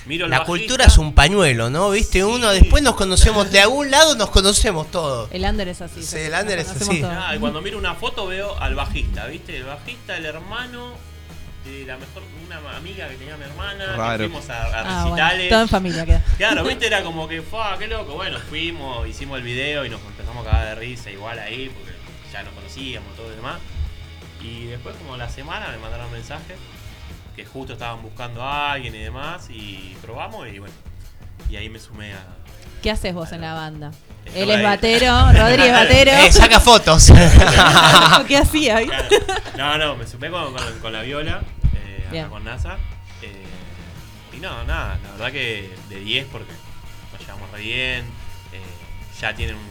miro La bajista. cultura es un pañuelo, ¿no? ¿Viste? Uno después nos conocemos, de algún lado nos conocemos todos. El under es así. Sí, el under es así. Ah, y cuando miro una foto veo al bajista, ¿viste? El bajista, el hermano de la mejor, una amiga que tenía mi hermana. que Raro. fuimos a, a Ah, bueno, recitales. todo en familia queda. [laughs] Claro, viste, era como que, fue qué loco. Bueno, fuimos, hicimos el video y nos empezamos a cagar de risa igual ahí, porque ya nos conocíamos, todo y demás. Y después, como la semana, me mandaron mensajes que justo estaban buscando a alguien y demás, y probamos y bueno. Y ahí me sumé a. ¿Qué haces vos en la banda? Estoy Él es batero, Rodri es batero. Eh, saca fotos. [laughs] [laughs] ¿Qué hacía? No, no, me sumé con, con- con la viola, eh, acá con NASA. eh, y no, nada, la verdad que de 10 porque nos llevamos re bien. eh, ya tienen un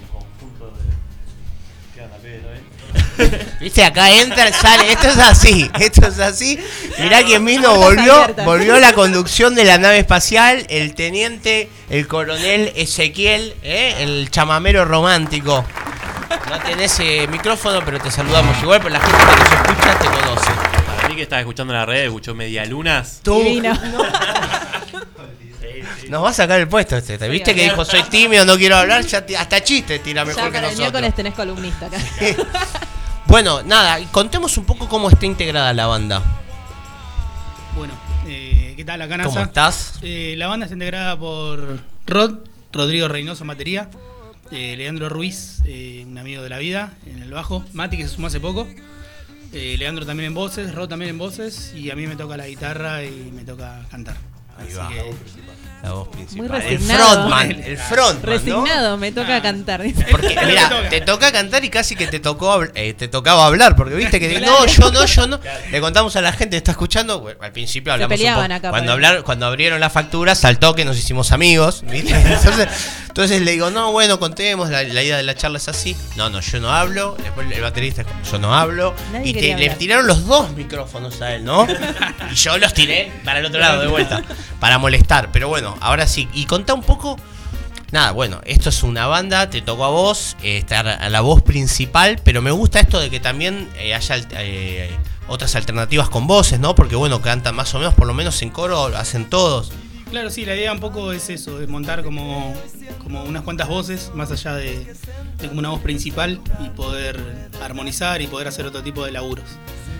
[laughs] Viste, acá entra, sale. Esto es así, esto es así. Mirá quién vino, Puertas volvió, volvió la conducción de la nave espacial, el teniente, el coronel Ezequiel, ¿eh? el chamamero romántico. No tenés eh, micrófono, pero te saludamos igual, pero la gente que nos escucha te conoce. Para mí que estaba escuchando en la red, escuchó Media Lunas. Tú, Divino. [laughs] nos va a sacar el puesto este. ¿te ¿Viste Sí, que a dijo soy tímido, no quiero hablar? Ya hasta chiste tira mejor Ya que el nosotros. miércoles tenés columnista acá. [laughs] Bueno, nada, contemos un poco cómo está integrada la banda. Bueno, eh, ¿qué tal acá NASA? ¿Cómo estás? Eh, la banda está integrada por Rod, Rodrigo Reynoso en batería, eh, Leandro Ruiz, eh, un amigo de la vida, en el bajo, Mati que se sumó hace poco, eh, Leandro también en voces, Rod también en voces y a mí me toca la guitarra y me toca cantar. Ahí Así va. que- La voz Muy principal. El resignado. frontman, el frontman, ¿no? Resignado, me toca Ah. cantar. Porque, mira, toca. te toca cantar y casi que te tocó eh, te tocaba hablar, porque viste que Claro. no, yo no, yo no. Le contamos a la gente que está escuchando, bueno, al principio Se hablamos un peleaban poco. acá, cuando hablar, cuando abrieron la factura, saltó que nos hicimos amigos, ¿viste? [laughs] Entonces, entonces le digo, no, bueno, contemos, la, la idea de la charla es así. No, no, yo no hablo. Después el baterista, yo no hablo. Nadie y te- le tiraron los dos micrófonos a él, ¿no? [laughs] Y yo los tiré para el otro lado de vuelta, para molestar. Pero bueno, ahora sí. Y contá un poco Nada, bueno, esto es una banda, te tocó a vos, eh, estar a la voz principal, pero me gusta esto de que también eh, haya eh, otras alternativas con voces, ¿no? Porque bueno, cantan más o menos, por lo menos en coro, hacen todos. Claro, sí, la idea un poco es eso, es montar como, como unas cuantas voces, más allá de, de como una voz principal y poder armonizar y poder hacer otro tipo de laburos.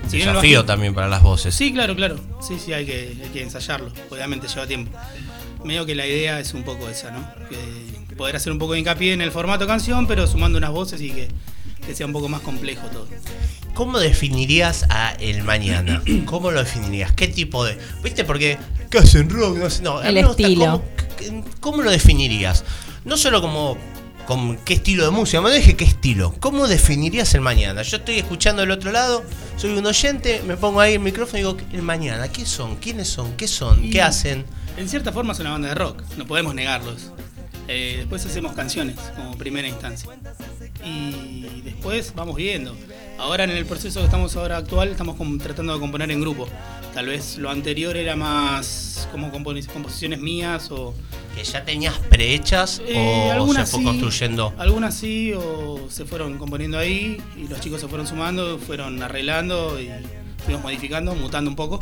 Si bien el Desafío bajista- también para las voces. Sí, claro, claro. Sí, sí, hay que, hay que ensayarlo. Obviamente lleva tiempo. Medio que la idea es un poco esa, ¿no? Que poder hacer un poco de hincapié en el formato canción, pero sumando unas voces y que, que sea un poco más complejo todo. ¿Cómo definirías a el mañana? [clears throat] ¿Cómo lo definirías? ¿Qué tipo de.? ¿Viste? Porque. ¿Qué hacen rock? No, sé, no, a El estilo. ¿cómo, lo definirías? No solo como. Con qué estilo de música, me dije qué estilo. ¿Cómo definirías el mañana? Yo estoy escuchando del otro lado, soy un oyente, me pongo ahí el micrófono y digo, el mañana, ¿qué son? ¿Quiénes son? ¿Qué son? ¿Qué hacen? En cierta forma es una banda de rock, no podemos negarlos. Eh, después hacemos canciones como primera instancia. Y después vamos viendo. Ahora en el proceso que estamos ahora actual estamos tratando de componer en grupo. Tal vez lo anterior era más como composiciones mías o ¿Que ya tenías prehechas Eh, o se fue sí, construyendo? Algunas sí, o se fueron componiendo ahí y los chicos se fueron sumando, fueron arreglando y fuimos modificando, mutando un poco.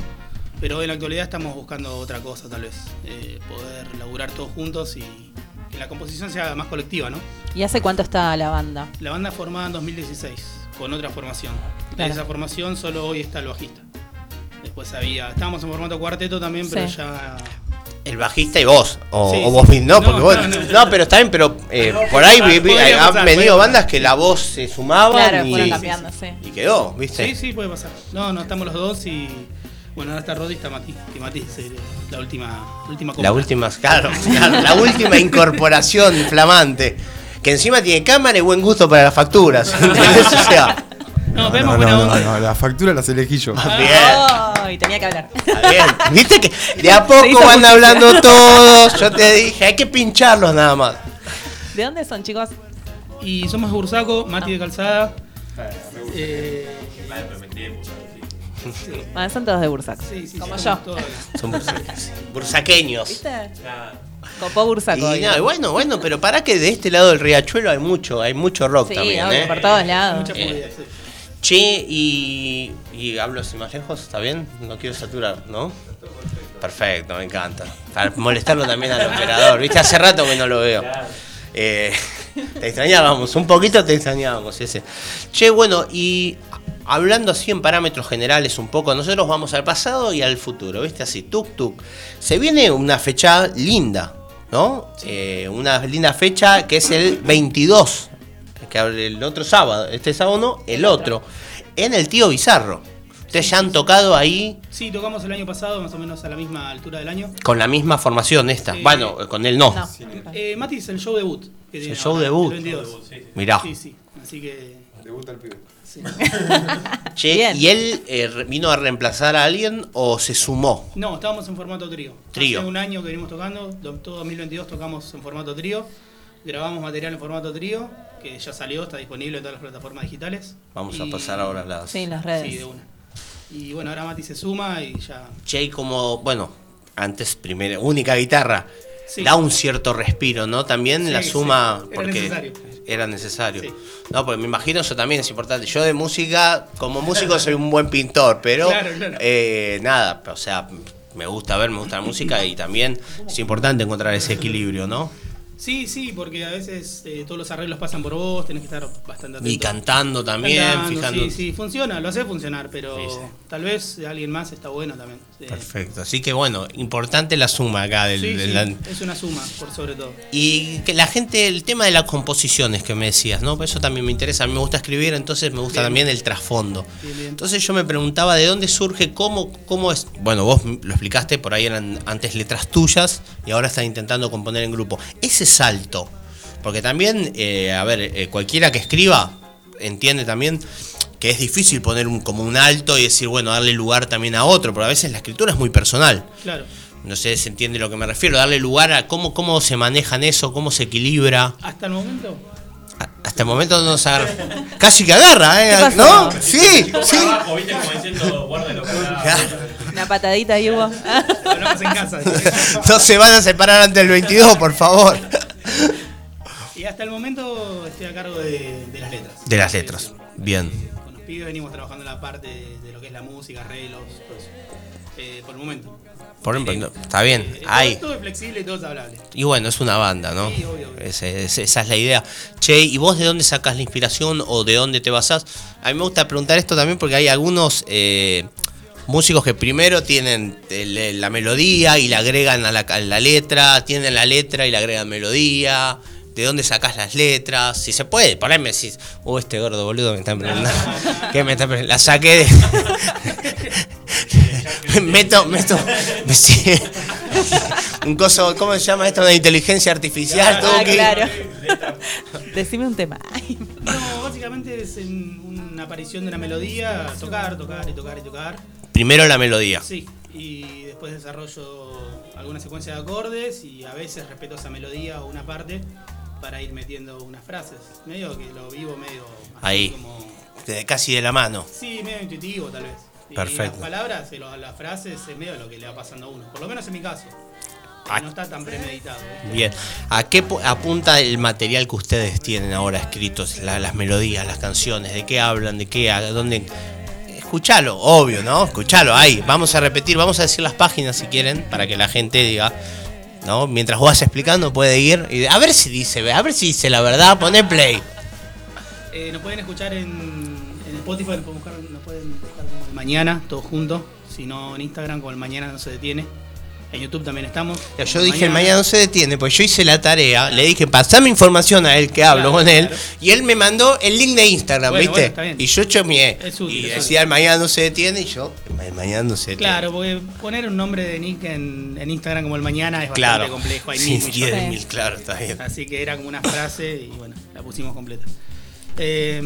Pero en la actualidad estamos buscando otra cosa, tal vez. eh, poder laburar todos juntos y que la composición sea más colectiva, ¿no? ¿Y hace cuánto está la banda? La banda formada en 2016, con otra formación. De Claro. esa formación solo hoy está el bajista. Después había. Estábamos en formato cuarteto también, pero Sí. ya. El bajista y vos, o, Sí, o vos mismo, no, No, porque vos, no, no, no. pero está bien, pero eh, por ahí vi- vi- Podría han pasar, venido bandas que la voz se sumaba Claro, y, fueron cambiando, sí. y quedó, ¿viste? Sí, sí, puede pasar. No, no, estamos los dos y. Bueno, ahora está Rodi y está Mati. Que Mati es eh, la última, la última La compra. última, claro, claro, la última incorporación [laughs] flamante. Que encima tiene cámara y buen gusto para las facturas. [laughs] ¿entendés? O sea, No, No, vemos no, buena no, onda. no, las facturas las elegí yo. bien, Ay, tenía que hablar. está bien. Viste que de a poco van justicia. hablando [laughs] todos. Yo te dije, hay que pincharlos nada más. ¿De dónde son, chicos? Y somos de Bursaco, Mati de Calzada. Eh, [laughs] Ah, son todos de Bursaco. sí, sí, Como sí, yo. todos. [laughs] Son bursaqueños. [laughs] ¿Viste? Copó Bursaco. Y, no, y bueno, bueno, pero para que de este lado del riachuelo hay mucho, hay mucho rock Sí, también, obvio, ¿eh? por todos lados. Mucha movida, sí. Che, y, y hablo así más lejos, ¿está bien? No quiero saturar, ¿no? Perfecto, me encanta. Para molestarlo también al operador, ¿viste? Hace rato que no lo veo. Eh, te extrañábamos, un poquito te extrañábamos ese. Che, bueno, y hablando así en parámetros generales un poco, nosotros vamos al pasado y al futuro, ¿viste? Así, tuk tuk. Se viene una fecha linda, ¿no? Eh, una linda fecha que es el 22, que el otro sábado, este sábado no, el otro, en el Tío Bizarro. Ustedes ya han tocado ahí Sí, tocamos el año pasado, más o menos a la misma altura del año. con la misma formación esta. Eh, Bueno, con él no. No. Eh, Mati es el show debut. que tiene show ahora, debut. el 22. Mirá. Sí, sí. Así que. Debuta el pibe. Sí. [laughs] Che, Bien. ¿y él eh, vino a reemplazar a alguien o se sumó? No, estábamos en formato trío. Trío. Hace un año que venimos tocando, do- todo 2022 tocamos en formato trío. Grabamos material en formato trío, que ya salió, está disponible en todas las plataformas digitales. Vamos a pasar ahora las... Sí, las redes. Sí, de una. Y bueno, ahora Mati se suma y ya. Che, y como, bueno, antes primera, única guitarra, Sí. da un cierto respiro, ¿no? También Sí, la sí. suma, Era porque necesario. Era necesario. Sí. No, porque me imagino eso también es importante. Yo de música, como músico soy un buen pintor, pero Claro, claro. eh, nada, o sea, me gusta ver, me gusta la música y también es importante encontrar ese equilibrio, ¿no? Sí, sí, porque a veces eh, todos los arreglos pasan por vos, tenés que estar bastante atento. Y cantando también, Cantando, fijando. Sí, sí, funciona, lo hace funcionar, pero Sí, sí. tal vez alguien más está bueno también. Sí. Perfecto, así que bueno, importante la suma acá del, Sí, sí, la- es una suma, por sobre todo. Y que la gente, el tema de las composiciones que me decías, ¿no? Eso también me interesa. A mí me gusta escribir, entonces me gusta Bien. también el trasfondo. Bien, bien. Entonces yo me preguntaba de dónde surge, cómo, cómo es. Bueno, vos lo explicaste, por ahí eran antes letras tuyas y ahora están intentando componer en grupo. Ese salto, porque también, eh, a ver, eh, cualquiera que escriba entiende también que es difícil poner un, como un alto y decir, bueno, darle lugar también a otro, pero a veces la escritura es muy personal. Claro. No sé si entiende lo que me refiero, darle lugar a cómo, cómo se manejan eso, cómo se equilibra. Hasta el momento, Hasta el momento no se agarra. Casi que agarra, ¿Qué ¿eh? pasó? ¿No? Sí, sí. Abajo, viste, como diciendo, guárdalo para Claro. Una patadita hubo. en casa. No se van a separar antes del 22, por favor. y hasta el momento estoy a cargo de, de las letras. De las letras. Bien. Pibes venimos trabajando en la parte de, de lo que es la música, arreglos, eso. Eh, por el momento. Por ejemplo, no, está bien. Eh, Hay. Todo, todo es flexible y todo es hablable. Y bueno, es una banda, ¿no? Sí, obvio, obvio. Esa es la idea. Che, ¿y vos de dónde sacas la inspiración o de dónde te basás? A mí me gusta preguntar esto también porque hay algunos eh, músicos que primero tienen el- la melodía y la agregan a la, a la letra, tienen la letra y le agregan melodía. ¿De dónde sacás las letras? Si se puede, por ahí me decís, oh, este gordo boludo me está preguntando. [laughs] ¿Qué me está preguntando? La saqué de. [laughs] meto, meto. me sigue- un coso, ¿cómo se llama esto? Una inteligencia artificial. Ah, todo que- claro. [laughs] Decime un tema. Ay, No, básicamente es en una aparición de una melodía, tocar, tocar y tocar y tocar. Primero la melodía. Sí, y después desarrollo alguna secuencia de acordes y a veces respeto esa melodía o una parte para ir metiendo unas frases. Medio que lo vivo medio Ahí. como. de- casi de la mano. Sí, medio intuitivo tal vez. Y Perfecto. las palabras, y lo- las frases es medio lo que le va pasando a uno. Por lo menos en mi caso. no está tan premeditado. ¿eh? Bien. ¿A qué pu- apunta el material que ustedes tienen ahora escritos? La- las melodías, las canciones, ¿de qué hablan? ¿De qué? ¿A dónde? Escuchalo, obvio, ¿no? Escuchalo ahí. Vamos a repetir, vamos a decir las páginas si quieren, para que la gente diga. ¿No? Mientras vos vas explicando, puede ir. Y a ver si dice, a ver si dice la verdad, poné play. Eh, nos pueden escuchar en, en Spotify, nos pueden buscar, como el mañana, todos juntos. Si no, en Instagram, como el mañana no se detiene. En YouTube también estamos. Yo dije, el mañana no se detiene, pues yo hice la tarea, le dije, pasame información a él que hablo Claro, con él, claro. y él me mandó el link de Instagram, Bueno, ¿viste? bueno, y yo chomié. Y decía, el mañana no se detiene, y yo, el mañana no se detiene. Claro, porque poner un nombre de Nick en, en Instagram como el mañana es bastante complejo. Hay Sí, mil millones. 10.000, claro, está bien. Así que era como una frase y bueno, la pusimos completa. Eh,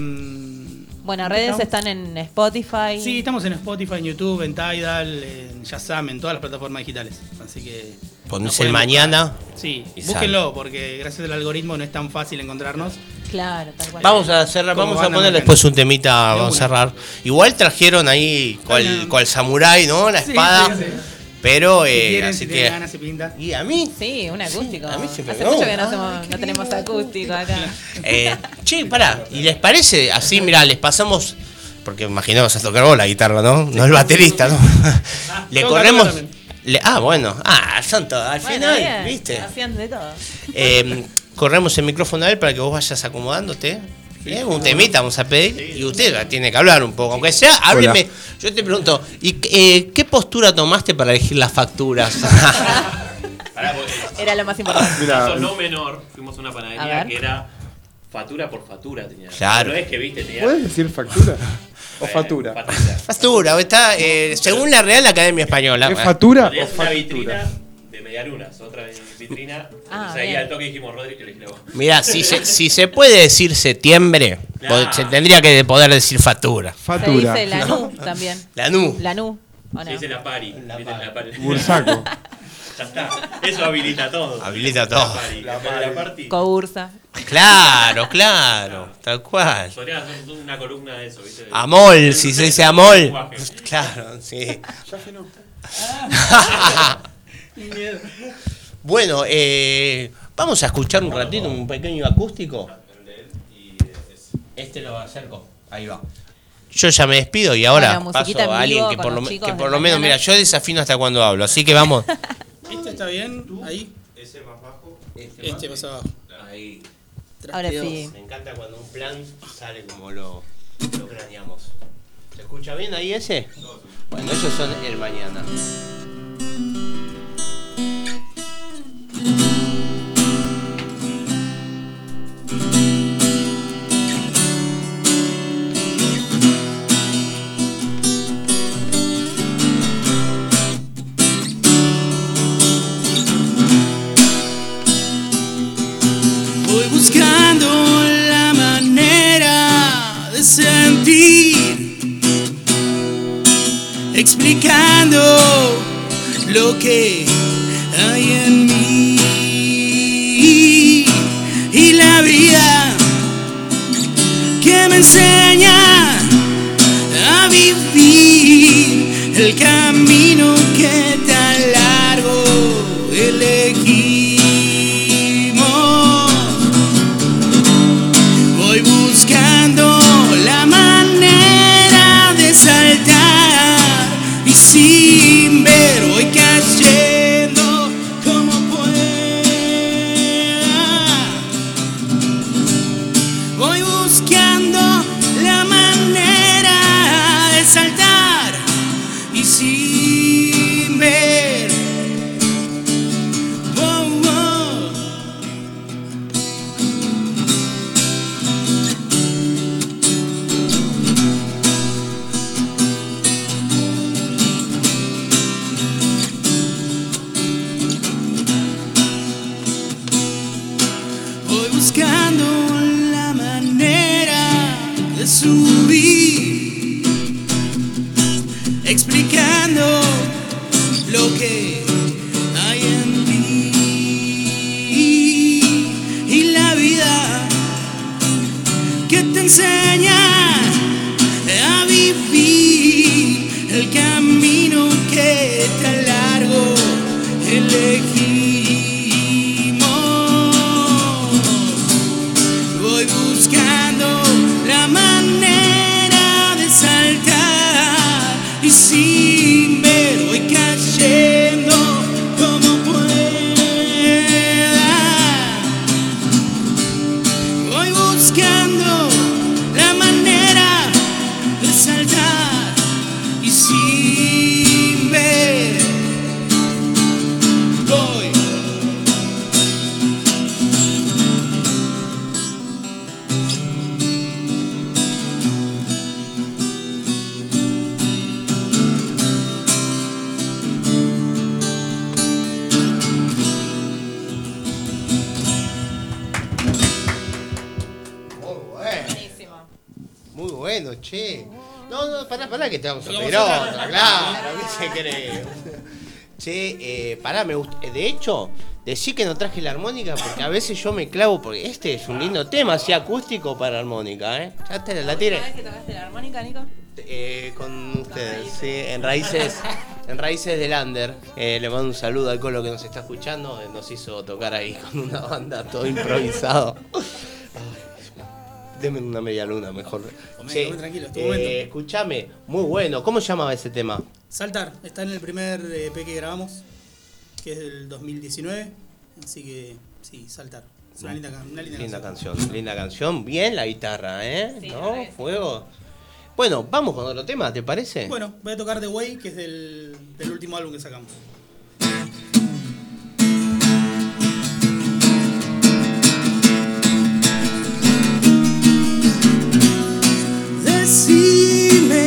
Bueno, redes están en Spotify. Sí, estamos en Spotify, en YouTube, en Tidal, en Shazam, en todas las plataformas digitales. Así que. Ponés el mañana. buscar. Sí, búsquenlo, porque gracias al algoritmo no es tan fácil encontrarnos. Claro, tal cual. Vamos a cerrar, vamos a poner después un temita, vamos a cerrar. Igual trajeron ahí cual, cual samurái, ¿no? La Sí, espada. sí, sí. Pero, Si eh, quieren, así si que. ganas, se pinta. ¿Y a mí? Sí, un acústico. a mí se me Hace va. mucho que no, hacemos- no tenemos acústico acá. Eh, che, pará, ¿y les parece así? Mirá, les pasamos. Porque imagino que vas a tocar vos la guitarra, ¿no? No el baterista, ¿no? [laughs] le corremos. le- ah, bueno. Ah, son todos. Al Bueno, final, bien, ¿viste? Hacían de todo. Eh, corremos el micrófono a él para que vos vayas acomodándote. Eh, un temita vamos a pedir y usted tiene que hablar un poco, aunque sea, hábleme. Yo te pregunto, ¿y eh, qué postura tomaste para elegir las facturas? [laughs] Era lo más importante. No menor, fuimos a una panadería que era factura por factura. Tenía. Claro. No es que viste, tenía. ¿Puedes decir factura? [laughs] ¿O eh, factura? factura. factura, está, eh, según la Real Academia Española. ¿Es factura o factura? De medialunas, otra vitrina. Ah, entonces ahí al toque dijimos, Rodri, que elegí vos. Mira, si se, si se puede decir septiembre, Claro. se tendría que poder decir factura. Se Factura. dice la NU también. La NU. La NU. ¿o no? Se dice la pari. ¿viste? La pari. Bursaco. [laughs] ya está. Eso habilita todo. Habilita todo. La pari. La, pari. la party. Coursa. Claro, claro, tal cual. Podrías hacer una columna de eso, ¿viste? Amol, si se dice amol. Claro, sí. Ya que no. [laughs] Bueno, eh, vamos a escuchar un ratito un pequeño acústico. Este lo acerco. Ahí va. Yo ya me despido y ahora Bueno, paso a alguien que por, lo, que por menos, mira, yo desafino hasta cuando hablo, así que vamos. [laughs] ¿Este está bien? Ahí. Ese más bajo. Este más abajo. Ahí. Ahora sí. Me encanta cuando un plan sale como lo, lo craneamos. ¿Se escucha bien ahí ese? Bueno, ellos son el mañana. Explicando lo que hay en mí y la vida que me enseña a vivir el camino que tan largo elegimos. Enseña a vivir el camino que tan largo elegimos. Bueno, che. No, no, pará, pará que te vamos a pedir otra, claro, ¿qué se cree? Che, eh, pará, me gusta. De hecho, decí que no traje la armónica porque a veces yo me clavo porque este es un lindo tema, así acústico para armónica, ¿eh? Ya te la tiré. ¿Sabes que tocaste la armónica, Nico? Eh, con ustedes, sí, en raíces, [laughs] en raíces del under. Eh, le mando un saludo al colo que nos está escuchando. eh, nos hizo tocar ahí con una banda todo improvisado. Deme una media luna mejor. Sí, tranquilo, estuvo eh, bueno. escuchame, muy bueno. ¿Cómo se llamaba ese tema? Saltar, está en el primer EP que grabamos, que es del 2019. Así que, sí, saltar. Es una linda, ca- una linda Linda canción. canción, linda canción. Bien la guitarra, ¿eh? Sí, ¿No? Fuego. Bueno, vamos con otro tema, ¿te parece? Bueno, voy a tocar The Way, que es del, del último álbum que sacamos. Decime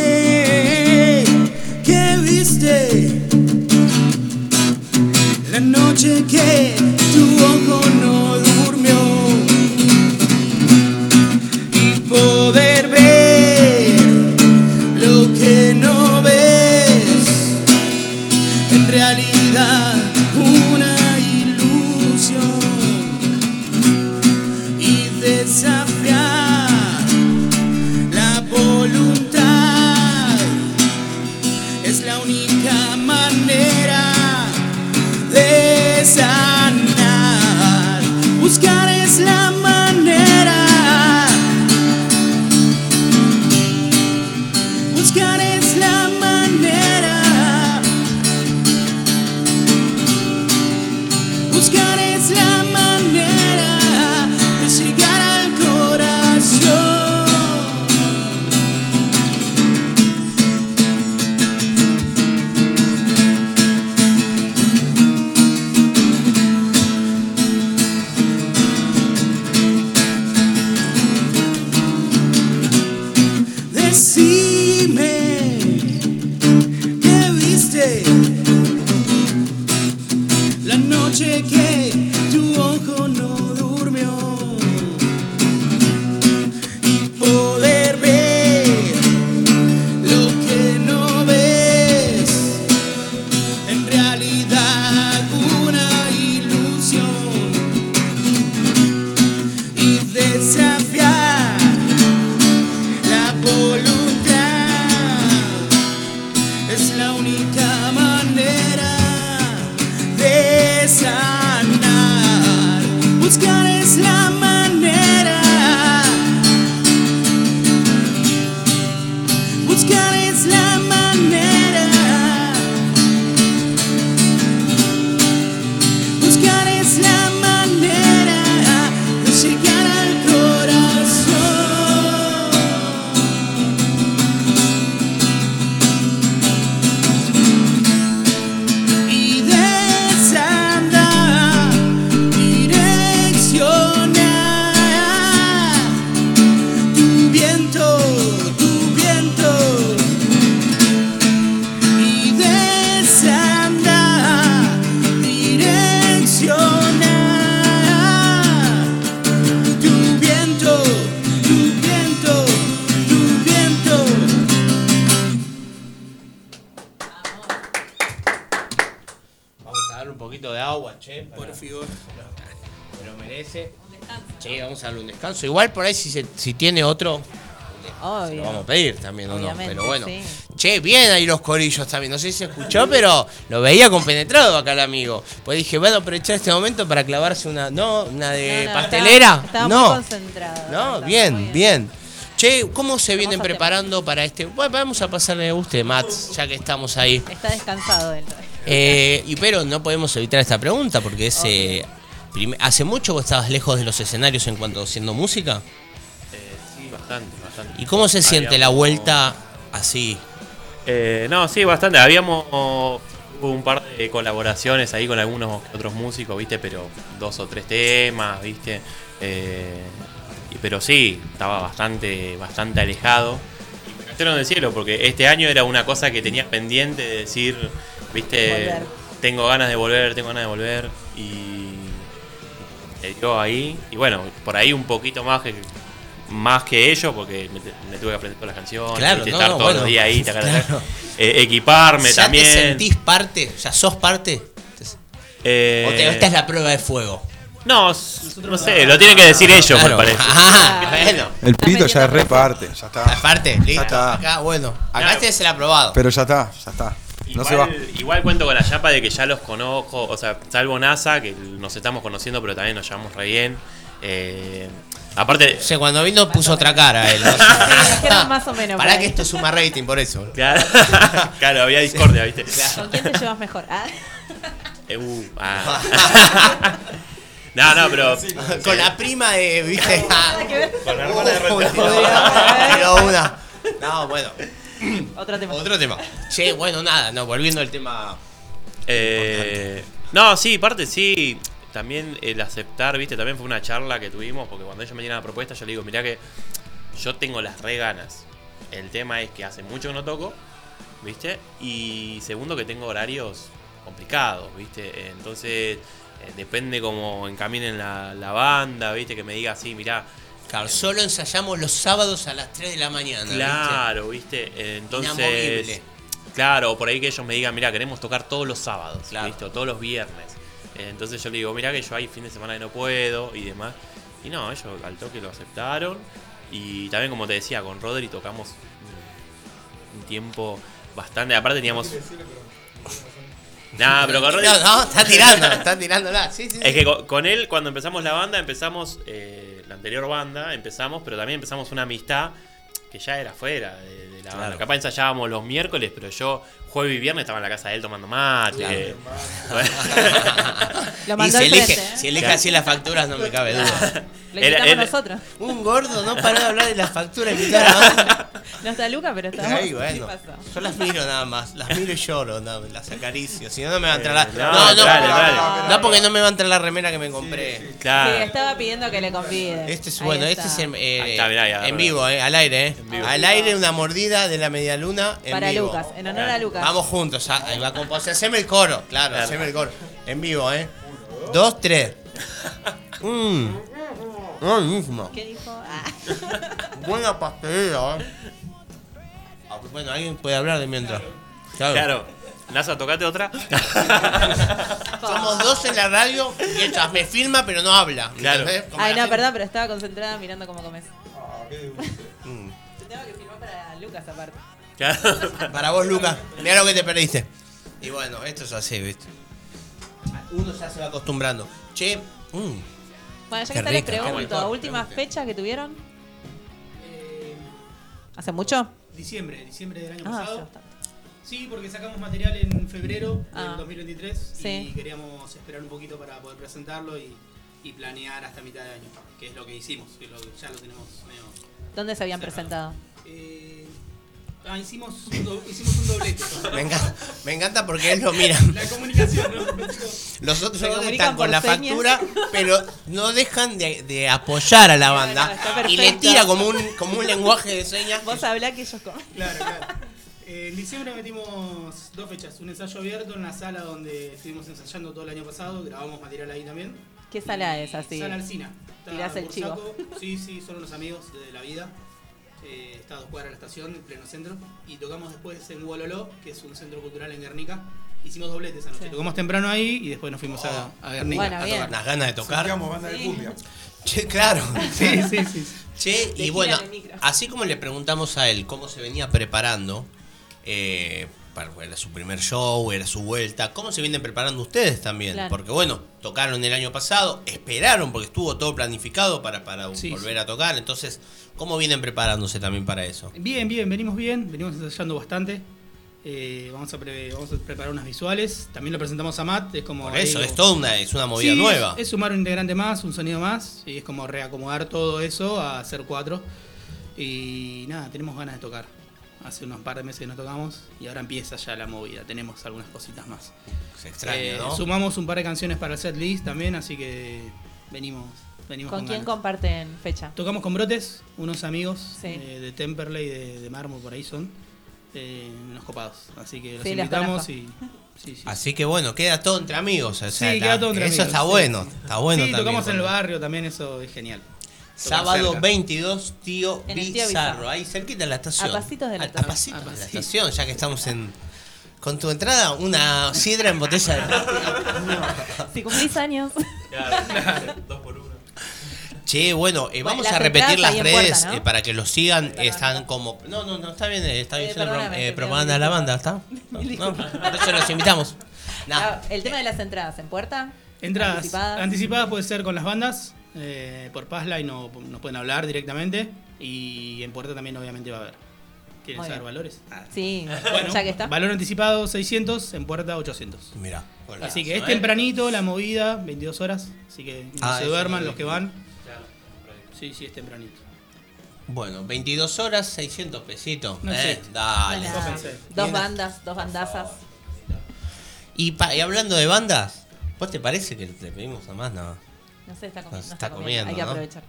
que viste la noche que tu ojo no Sí, vamos a darle un descanso. Igual por ahí si, se- si tiene otro, se lo vamos a pedir también, ¿o no? Pero bueno, sí. Che, bien ahí los corillos también. No sé si se escuchó, pero lo veía compenetrado acá el amigo. Pues dije, bueno, aprovechar este momento para clavarse una, ¿no? Una de No, no, pastelera. Estaba, estaba no. muy concentrado. No, bien, bien. Che, ¿cómo se vienen preparando para este? Bueno, vamos a pasarle a usted, Mats, ya que estamos ahí. Está descansado él. Eh, y pero no podemos evitar esta pregunta porque es eh, ¿Hace mucho vos estabas lejos de los escenarios en cuanto a haciendo música? Eh, sí, bastante, bastante. ¿Y cómo se siente la vuelta así? Eh, no, sí, bastante. Habíamos hubo un par de colaboraciones ahí con algunos otros músicos, ¿viste? Pero dos o tres temas, ¿viste? Eh, pero sí, estaba bastante, bastante alejado. Y me cayeron del cielo, porque este año era una cosa que tenía pendiente de decir, ¿viste? Volver. Tengo ganas de volver, tengo ganas de volver. Y me dio ahí. Y bueno, por ahí un poquito más que más que ellos, porque me, tuve que aprender todas las canciones, Claro, no, estar no, todos bueno, los días ahí, taca, taca. claro. [laughs] Eh, equiparme ¿Ya también. te sentís parte? ¿Ya sos parte? Eh, ¿O te- esta es la prueba de fuego? No, no sé, lo tienen que decir ellos, Claro. me parece. Ah, bueno. El pito ya es reparte, ya está. Aparte, listo. Ya está. Acá, bueno. Acá Claro. este es el aprobado. Pero ya está, ya está. No se va. Igual, cuento con la chapa de que ya los conozco, o sea, salvo NASA, que nos estamos conociendo, pero también nos llevamos re bien. Eh, aparte. O sea, cuando vino puso otra cara él. [laughs] [laughs] más o menos. ahí. que esto suma rating por eso. Claro, [laughs] claro, había discordia, ¿viste? ¿Con quién te llevas mejor? Ah. Eh, uh, ah. no, no, pero. Con la prima de, viste. Con la hermana de una. No, bueno. [coughs] Otro tema. Otro tema. Che, bueno, nada, no, volviendo al tema. Eh, no, sí, parte sí. También el aceptar, viste, también fue una charla que tuvimos, porque cuando ellos me dieron la propuesta, yo le digo, mirá que yo tengo las re ganas. El tema es que hace mucho que no toco, viste, y segundo que tengo horarios complicados, viste. Entonces, eh, depende cómo encaminen la, la banda, viste, que me diga así, mirá. Claro, solo ensayamos los sábados a las 3 de la mañana. ¿viste? Claro, viste. Entonces. Inamovible. Claro, por ahí que ellos me digan, mira, queremos tocar todos los sábados, ¿viste? O todos los viernes. Entonces yo le digo, mira que yo hay fin de semana que no puedo y demás. Y no, ellos al toque lo aceptaron. Y también, como te decía, con Rodri tocamos un, tiempo bastante. Aparte teníamos. [laughs] Nah, pero con Rodri. No, no, está tirando, está tirándola. Sí, sí, Es sí. que con, con él, cuando empezamos la banda, empezamos, eh, la anterior banda, empezamos, pero también empezamos una amistad que ya era fuera de, de la banda. Capaz ensayábamos los miércoles, pero yo jueves y viernes estaba en la casa de él tomando mate. Claro. Y si elige, frente, ¿eh? si elige Claro. así las facturas, no me cabe duda. [laughs] Lo Era- invitamos era- nosotros. Un gordo no paró de hablar de las facturas. [laughs] No está Luca, pero está. Yo las miro nada más, las miro y lloro, no, las acaricio. Si no, no me va a entrar la. Eh, no, No, no, dale, no, dale. no, porque no me va a entrar la remera que me compré. Claro. Sí, estaba pidiendo que le convide. Este es bueno, este es en, eh, está, mirá, en vivo, eh, al aire, eh. vivo. Al aire una mordida de la media luna en Para vivo. Lucas, en honor a Lucas. Vamos juntos, ah, ahí va con. Haceme el coro, claro, Claro. haceme el coro. En vivo, eh. Dos, tres. Mmm. No, mismo. ¿Qué dijo? Ah. Buena pastelera, eh. Ah, Bueno, alguien puede hablar de mientras. Claro. NASA, tocate otra. [laughs] Somos dos en la radio y ella me filma pero no habla. Claro. Ay, no, perdón, pero estaba concentrada mirando cómo comes. Mm. Te tengo que filmar para Lucas aparte. Claro. Para vos, Lucas, mira lo que te perdiste. Y bueno, esto es así, ¿viste? Uno ya se va acostumbrando. Che, mm, Bueno, ya que está, les qué pregunto, rico. ¿última fecha que tuvieron? Eh, ¿Hace mucho? diciembre, diciembre del año Ah, pasado. Sí, porque sacamos material en febrero Ah. del 2023 Sí. y queríamos esperar un poquito para poder presentarlo y, y planear hasta mitad de año, que es lo que hicimos, que lo- ya lo tenemos medio ¿Dónde se habían presentado? Eh, ah, hicimos, un do- hicimos un doblete. me encanta, me encanta porque él lo mira. La comunicación, ¿no? Los otros están con la señas. factura, pero no dejan de, de apoyar a la banda. está y le tira como un, como un lenguaje de señas. Vos hablá que ellos comen. Claro, claro. Eh, en diciembre metimos dos fechas, un ensayo abierto en la sala donde estuvimos ensayando todo el año pasado, grabamos material ahí también. ¿Qué sala es así? Sala Alcina. Tirás el chivo. Sí, sí, son unos amigos de la vida. Eh, está a dos cuadras de la estación, en pleno centro. Y tocamos después en Wololó, que es un centro cultural en Guernica. Hicimos dobletes esa noche. Sí. Tocamos temprano ahí y después nos fuimos a, a Guernica. Bueno, a bien. tocar. Las ganas de tocar. Sentíamos banda de cumbia. Che, claro. [laughs] Sí, sí, sí. Che, y bueno, así como le preguntamos a él cómo se venía preparando, eh, era su primer show, era su vuelta. ¿Cómo se vienen preparando ustedes también? Claro. Porque bueno, tocaron el año pasado, esperaron porque estuvo todo planificado para, para Sí, volver a tocar. Entonces, ¿cómo vienen preparándose también para eso? Bien, bien, venimos bien, venimos ensayando bastante. Eh, vamos, a pre- vamos a preparar unas visuales. También lo presentamos a Matt. Es como Por eso, es toda una, es una movida Sí, nueva. Es, es sumar un integrante más, un sonido más. Y es como reacomodar todo eso a hacer cuatro. Y nada, tenemos ganas de tocar. Hace unos par de meses que no tocamos y ahora empieza ya la movida. Tenemos algunas cositas más. Se extraña, Eh, ¿no? Sumamos un par de canciones para el set list también, así que venimos, venimos ¿Con con, quién ganas. comparten fecha? Tocamos con Brotes, unos amigos Sí. eh, de Temperley, de, de Mármol, por ahí son, eh, unos copados. Así que los Sí, invitamos y... Sí, sí. Así que bueno, queda todo entre amigos. O sea, Sí, la- queda todo entre eso amigos, está bueno, está bueno Sí, también. tocamos en el barrio también, eso es genial. Sábado cerca. 22, tío Bizarro, ahí cerquita de la estación. A pasitos de la A- estación. A pasitos A de la estación, ya que estamos en. Con tu entrada, una sidra en botella de plástico. [laughs] Si cumplís años. [laughs] Dos por uno. Che, bueno, eh, vamos las a repetir las redes puerta, ¿no? eh, para que los sigan. Perdón. Están como. No, no, no, está bien, eh, está bien Eh, perdóname, eh, propaganda de la banda, ¿está? [laughs] No, no, por eso los invitamos. Nah. El tema de las entradas, ¿en puerta? Entradas Anticipadas. anticipadas, puede ser con las bandas, eh, por Passline no, nos pueden hablar directamente y en puerta también obviamente va a haber. ¿Quieren Muy saber bien. valores? Ah. Sí, Bueno, ya que está. valor anticipado 600, en puerta 800. Mira. Así que es tempranito la movida, 22 horas, así que no Ah, se duerman los que van. Sí, sí, es tempranito. Bueno, 22 horas, 600 pesitos. No eh, dale. Dos bandas, dos bandazas. Y, pa- y hablando de bandas, ¿vos te parece que le pedimos a más? No. No sé, está comiendo. No está comiendo. Hay que comiendo, aprovechar.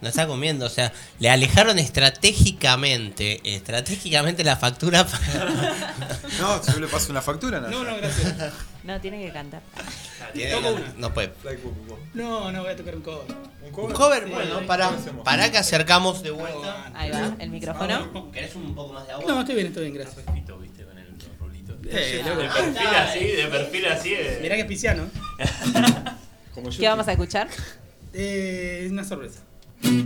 No está comiendo, o sea, le alejaron estratégicamente, estratégicamente la factura para... No, si yo le paso una factura, no. No, no, gracias. No, tiene que cantar. Toco una. No puede. No, no, voy a tocar un cover. Un cover, Sí, bueno, para, para que acercamos de vuelta. Ahí va, el micrófono. ¿Querés un poco más de agua? No, estoy bien, estoy bien, gracias. Pito, viste, con el rulito. Eh, loco. De perfil así, de perfil así. eh. Mirá que es pisciano. [laughs] Como yo. ¿Qué vamos a escuchar? Eh, una sorpresa.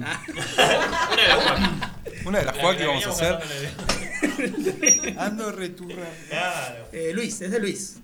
Ah. [laughs] Una de las jugadas que vamos a hacer. hacer. Ando returra. Claro. Eh, Luis, es de Luis.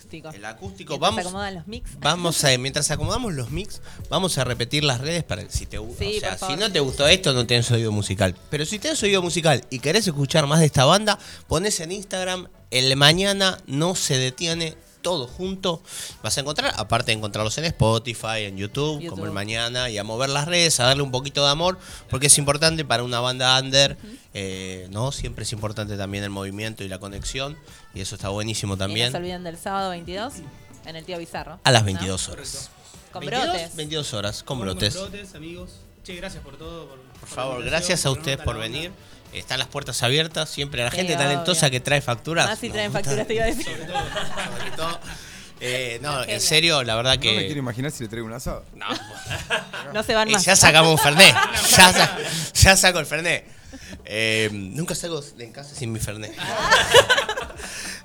Acústico. El acústico. Mientras Vamos, se acomodan los mix. vamos a, mientras acomodamos los mix, vamos a repetir las redes para si te gusta. Sí, o sea, si no te gustó esto, no tenés oído musical. Pero si tenés oído musical y querés escuchar más de esta banda, pones en Instagram el mañana no se detiene todo junto. Vas a encontrar, aparte de encontrarlos en Spotify, en YouTube, como el mañana, y a mover las redes, a darle un poquito de amor, porque es importante para una banda under, eh, ¿no? Siempre es importante también el movimiento y la conexión, y eso está buenísimo Y no también. se olviden del sábado 22 en el tío Bizarro. A las ¿no? 22 horas. Con 22, brotes. 22 horas, con brotes. brotes, amigos. Che, gracias por todo. Por, Por favor, gracias a ustedes por venir. Están las puertas abiertas, siempre a la Sí, gente obvio. talentosa que trae facturas. Si nos traen facturas, te iba a decir. Sobre todo. Eh, no, en serio, la verdad No me quiero que. imaginar si le traigo un asado. No. [laughs] No se van Eh, más. ya sacamos un Fernet. [laughs] Ya, sa- ya saco el Fernet. Eh, nunca salgo de en casa sin mi Fernet. [laughs]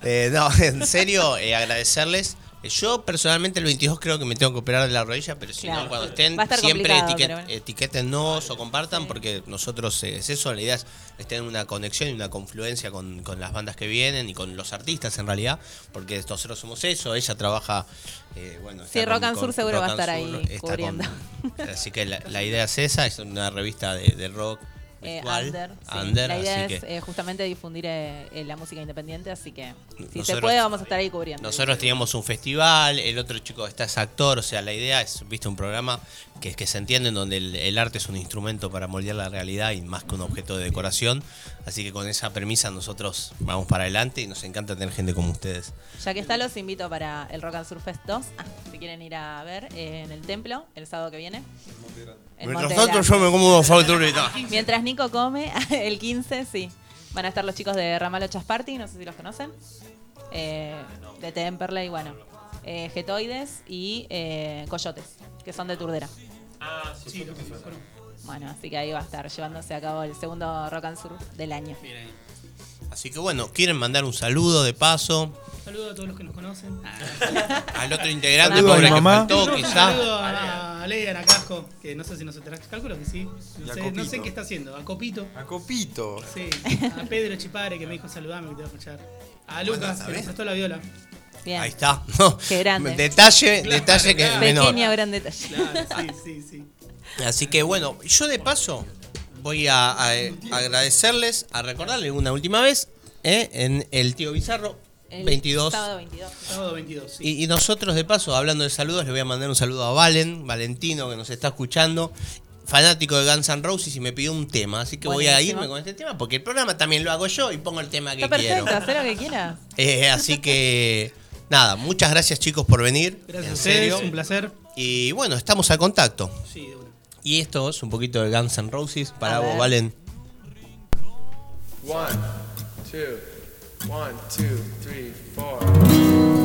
Eh, no, en serio, eh, agradecerles. Yo personalmente el 22 creo que me tengo que operar de la rodilla, pero si Claro. no, cuando estén, estar siempre etiquet- bueno. etiquétennos o compartan, porque nosotros eh, es eso, la idea es, es tener una conexión y una confluencia con, con las bandas que vienen y con los artistas en realidad, porque nosotros somos eso, ella trabaja, eh, bueno, Sí, Rock and Sur seguro va a estar Sur, ahí cubriendo. con- [laughs] así que la, la idea es esa, es una revista de, de rock Eh, under, sí. under, La idea así es que eh, justamente difundir eh, eh, la música independiente, así que si se puede vamos a estar ahí cubriendo. Nosotros teníamos un festival, el otro chico está es actor, o sea, la idea es, viste, un programa que, que se entiende en donde el, el arte es un instrumento para moldear la realidad y más que un objeto de decoración. Así que con esa premisa nosotros vamos para adelante y nos encanta tener gente como ustedes. Ya que está, los invito para el Rock and Sur Fest 2, ah, si quieren ir a ver eh, en el templo el sábado que viene. En Mientras Monte tanto Grande. yo me como unos facturitas. Mientras Nico come, [laughs] el 15, sí. Van a estar los chicos de Ramalo Chas Party, no sé si los conocen. Eh, de Temperley, bueno. Eh, Getoides y eh, Coyotes, que son de Turdera. Ah, sí, Sí, lo que fueron. Bueno, así que ahí va a estar llevándose a cabo el segundo Rock and Sur del año. Así que bueno, quieren mandar un saludo de paso Saludos a todos los que nos conocen. al otro [laughs] integrante Saludo a pobre que faltó, No, un quizá. saludo a, a Casco, que no sé si nos enterás. Calculo que sí. No sé, no Copito. sé qué está haciendo. A Copito. A Copito. Sí. A Pedro Chipare, que me dijo saludame, que te va a escuchar. A Lucas, que nos prestó la viola. Bien. Ahí está. [laughs] No, Qué grande. Detalle, Claro, detalle que es claro. menor. Pequeño gran detalle. Claro, sí, sí, sí. Así que bueno, yo de paso voy a, a- a agradecerles, a recordarles una última vez ¿eh? en el tío Bizarro El 22. Sábado 22. Sábado 22, sí. Y, y nosotros de paso, hablando de saludos, le voy a mandar un saludo a Valen, Valentino, que nos está escuchando. Fanático de Guns N' Roses y me pidió un tema, así que voy a irme con este tema porque el programa también lo hago yo y pongo el tema que Está perfecto, quiero. haz lo que quieras. [laughs] Eh, así que nada, muchas gracias chicos por venir. Gracias en a ustedes, serio. un placer. Y bueno, estamos al contacto. Sí, de. Y esto es un poquito de Guns N' Roses para A vos. Valen. One, two, one, two, three, four.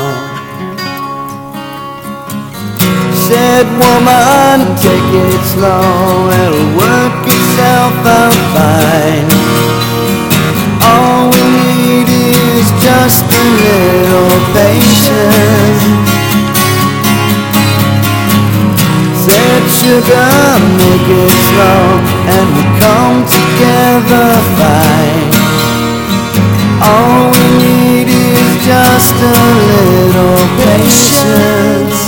Said woman, take it slow, it'll work itself out fine. All we need is just a little patience. Said sugar, make it slow, and we come together fine. All we need is just a little patience.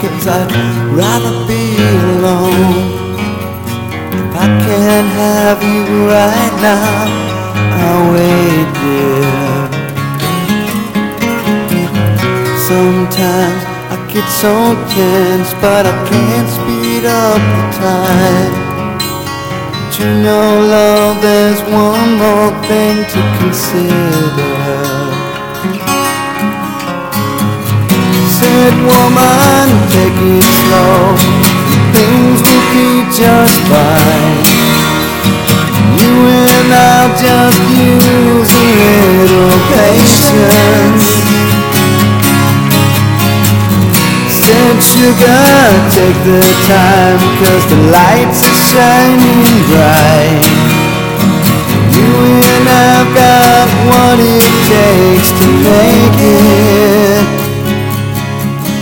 Cause I'd rather be alone. If I can't have you right now, I'll wait there. Sometimes I get so tense, but I can't speed up the time. But you know, love, there's one more thing to consider. Said woman, take it slow. Things will be just fine. You and I'll just use a little patience. Said sugar, take the time, cause the lights are shining bright. You and I've got what it takes to make it.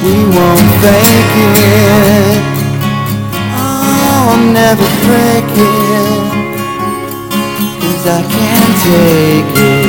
We won't fake it. Oh, I'll never break it. Cause I can't take it.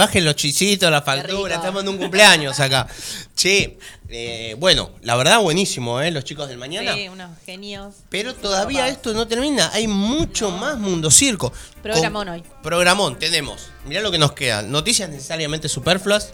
Este, baje, baje los chisitos, la factura, estamos en un cumpleaños acá. Che, eh, bueno, la verdad buenísimo, ¿eh? Los chicos del mañana. Sí, unos genios. Pero todavía esto no termina, hay mucho más Mundo Circo. Programón hoy. Programón, tenemos, mirá lo que nos queda, noticias necesariamente superfluas,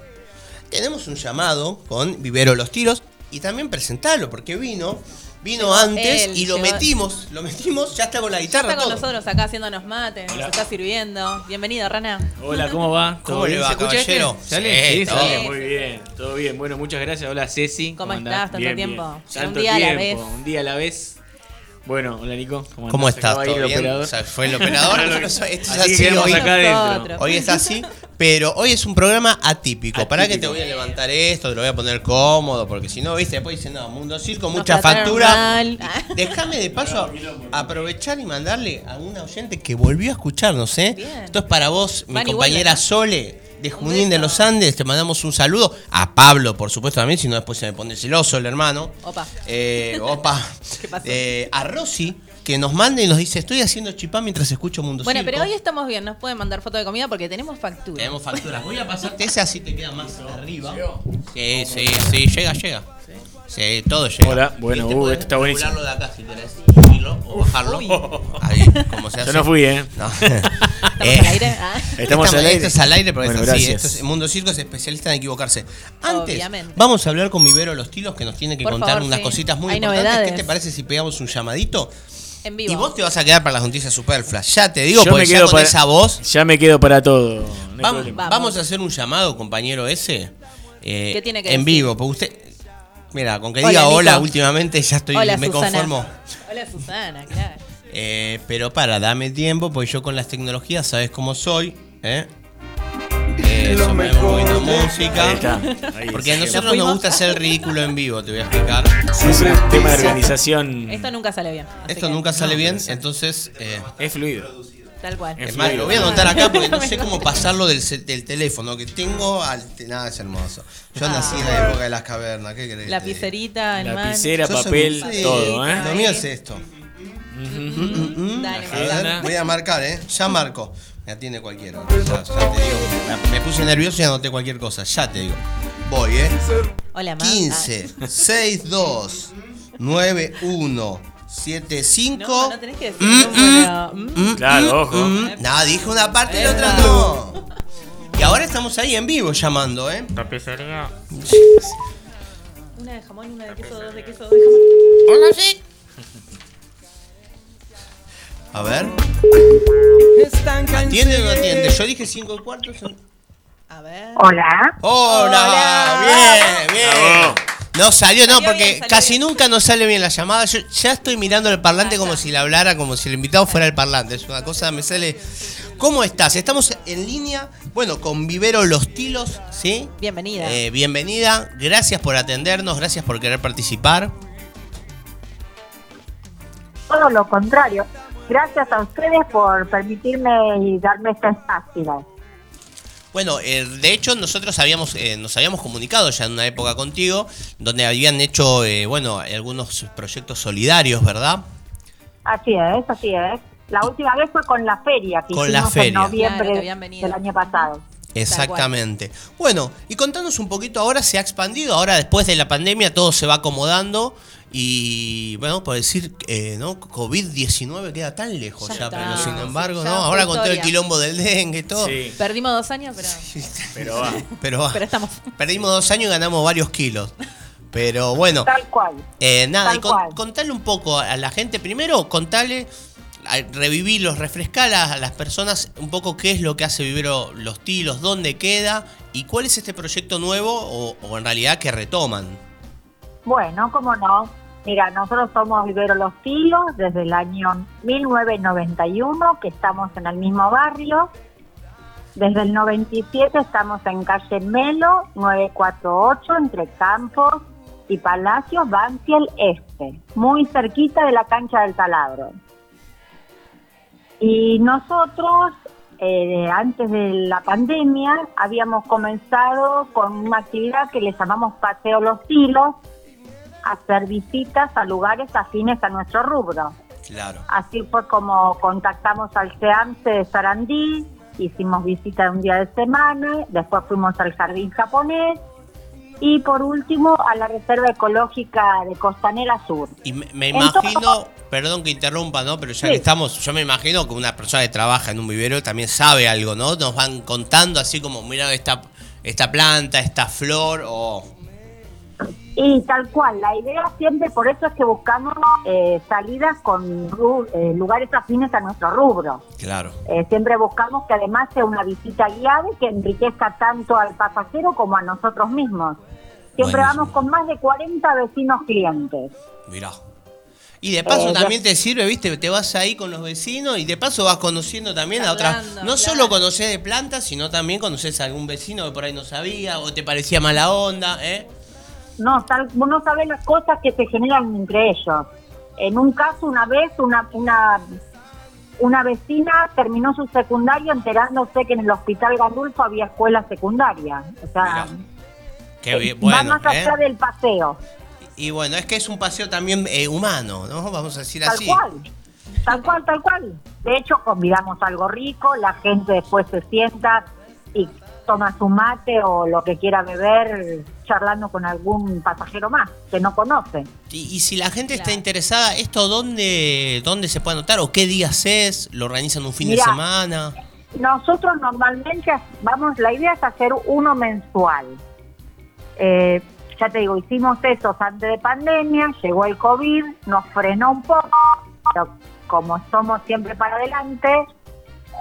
tenemos un llamado con Vivero Los Tiros y también presentarlo, porque vino, vino antes él, y lo llegó- metimos, lo metimos, ya está con la Ya guitarra está con todo. nosotros acá haciéndonos mate, Hola. nos está sirviendo. Bienvenido, Rana. Hola, ¿cómo va? ¿Cómo ¿Todo le va, ¿Se escucha este? caballero? ¿Sale? Sí, Sí, todo. sale. Muy bien, todo bien. Bueno, muchas gracias. Hola, Ceci. ¿Cómo estás? Tanto Bien, tiempo. bien. Ya Tanto un día a la vez. Un día a la vez. Bueno, hola Nico. ¿Cómo, ¿Cómo estás? ¿Todo el bien? operador. O sea, fue el operador. [laughs] Esto es así hoy. acá adentro. Hoy es así, pero hoy es un programa atípico. Para que te voy a levantar esto, te lo voy a poner cómodo, porque si no, viste, después dicen, no, Mundo Circo, Nos mucha factura. mal. Déjame de paso aprovechar y mandarle a una oyente que volvió a escucharnos, ¿eh? Bien. Esto es para vos, mi Van compañera. Sole. De Junín de los Andes, te mandamos un saludo. A Pablo, por supuesto, también, si no después se me pone celoso el hermano. Opa. Eh, [laughs] opa. ¿Qué pasó? Eh, a Rosy, que nos manda y nos dice, estoy haciendo chipá mientras escucho Mundo Bueno, Circo. pero hoy estamos bien, nos pueden mandar foto de comida porque tenemos factura. Tenemos facturas. Voy a pasarte esa así te queda más arriba. Sí, sí, sí, llega, llega. Sí, todo llega. Hola, bueno, uh, esto está buenísimo. regularlo de acá si querés. Subirlo o bajarlo. Ahí, como se Yo no fui, ¿eh? No. [laughs] ¿Estamos al aire? Ah. Estamos al aire. Esto es al aire porque Bueno, es así. gracias. Esto es, Mundo Circo es especialista en equivocarse. Antes, Obviamente. vamos a hablar con Vivero Los Tilos que nos tiene que Por contar favor, unas sí. cositas muy Hay importantes. novedades. ¿Qué te parece si pegamos un llamadito? En vivo. Y vos te vas a quedar para las noticias superfluas. Ya te digo, Yo porque me ya quedo con para- esa voz. Ya me quedo para todo. no hay Vam- problema. vamos. a hacer un llamado, compañero ese. eh, ¿Qué tiene que En decir? vivo, porque usted. Mira, con que Hola, diga Nico. hola últimamente ya estoy, Hola, me Susana. conformo. Hola, Susana, claro. Eh, pero para, dame tiempo, porque yo con las tecnologías sabes cómo soy. ¿eh? Eh, eso, me muevo de- música. Ahí está. Ahí Porque a sí. nosotros ¿Nos gusta hacer el ridículo en vivo, te voy a explicar. Es un tema de organización. Esto nunca sale bien. Esto que- nunca sale bien, entonces. eh, Es fluido. Tal cual. Es más, lo voy a anotar acá porque no [laughs] sé cómo pasarlo del, del teléfono que tengo al. Nada, es hermoso. Yo nací en la época de las cavernas, ¿qué querés? Lapicerita en mano. Lapicera, papel, sí, todo, ¿eh? Lo mío es esto. Ujú. Dale, A ver, voy a marcar, ¿eh? Ya marco. Me atiende cualquiera. Ya, ya te digo. Me, puse nervioso y anoté cualquier cosa. Ya te digo. Voy, ¿eh? Hola, ma. 15, 62, 91, 75. No, no tenés que decir Mm, número. Mm. Claro, ojo. Nada, dije una parte y la otra no. Y ahora estamos ahí en vivo llamando, ¿eh? Tapicería. Una de jamón, una de queso, dos de queso, dos de jamón. Hola, sí. A ver. ¿Atiende o no atiende? Yo dije 5 y cuarto. son- A ver. Hola. Hola, bien, bien. Bravo. No salió, no, Salió porque bien, salió casi bien. nunca nos sale bien la llamada. Yo ya estoy mirando el parlante como si le hablara, como si el invitado fuera el parlante. Es una cosa, me sale. ¿Cómo estás? Estamos en línea, bueno, con Vivero Los Tilos, ¿sí? Bienvenida. Eh, bienvenida, gracias por atendernos, gracias por querer participar. Todo lo contrario. Gracias a ustedes por permitirme y darme este espacio. Bueno, eh, de hecho nosotros habíamos eh, nos habíamos comunicado ya en una época contigo, donde habían hecho, eh, bueno, algunos proyectos solidarios, ¿verdad? Así es, así es. La última vez fue con la feria que Con la hicimos feria. en noviembre Claro, del año pasado. Exactamente. Bueno, y contanos un poquito, ahora se ha expandido, ahora después de la pandemia todo se va acomodando y, bueno, por decir, eh, ¿no? COVID-19 queda tan lejos Ya ya, está. pero sin embargo, Ya ¿no? Ahora con todo el historia. quilombo del dengue y todo. Sí, Perdimos dos años, pero, pero va. Pero, va. pero estamos. perdimos dos años y ganamos varios kilos. Pero bueno, Tal cual. Eh, nada, Tal y con- cual. contale un poco a la gente. Primero, contale, revivirlos, refrescar a, a las personas un poco qué es lo que hace Vivero Los Tilos, dónde queda y cuál es este proyecto nuevo o, o en realidad que retoman. Bueno, cómo no. Mira, nosotros somos Vivero Los Tilos desde el año 1991, que estamos en el mismo barrio. Desde el 97 estamos en calle Melo, 948, entre Campos y Palacios, Banfield Este, muy cerquita de la cancha del taladro. Y nosotros, eh, antes de la pandemia, habíamos comenzado con una actividad que le llamamos Paseo Los Tilos, hacer visitas a lugares afines a nuestro rubro. Claro. Así fue como contactamos al CEAMSE de Sarandí, hicimos visita de un día de semana, después fuimos al jardín japonés y por último a la reserva ecológica de Costanera Sur. Y me, me Entonces- imagino, perdón que interrumpa, ¿no? Pero ya Sí. que estamos, yo me imagino que una persona que trabaja en un vivero también sabe algo, ¿no? Nos van contando así como, mira esta, esta planta, esta flor, o... Y tal cual, la idea siempre, por eso es que buscamos eh, salidas con ru- eh, lugares afines a nuestro rubro. Claro. Eh, siempre buscamos que además sea una visita guiada y que enriquezca tanto al pasajero como a nosotros mismos. Siempre Buenísimo. vamos con más de 40 vecinos clientes. Mirá. Y de paso Eh, también te sirve, ¿viste? Te vas ahí con los vecinos y de paso vas conociendo también a otras. No claro. solo conocés de plantas, sino también conoces a algún vecino que por ahí no sabía o te parecía mala onda, ¿eh? No, tal, vos no sabés las cosas que se generan entre ellos. En un caso, una vez, una, una, una vecina terminó su secundario enterándose que en el hospital Gandulfo había escuela secundaria. O sea, Qué bien, va bueno. más allá ¿eh? del paseo. Y bueno, es que es un paseo también eh, humano, ¿no? Vamos a decir Tal así. cual. Tal cual, tal cual. De hecho, convidamos algo rico, la gente después se sienta y toma su mate o lo que quiera beber charlando con algún pasajero más que no conoce. Y, y si la gente está interesada, ¿esto dónde, dónde se puede anotar? ¿O qué días es? ¿Lo organizan un fin Mirá. de semana? Nosotros normalmente vamos, la idea es hacer uno mensual. Eh, ya te digo, hicimos eso antes de pandemia, llegó el COVID, nos frenó un poco, pero como somos siempre para adelante,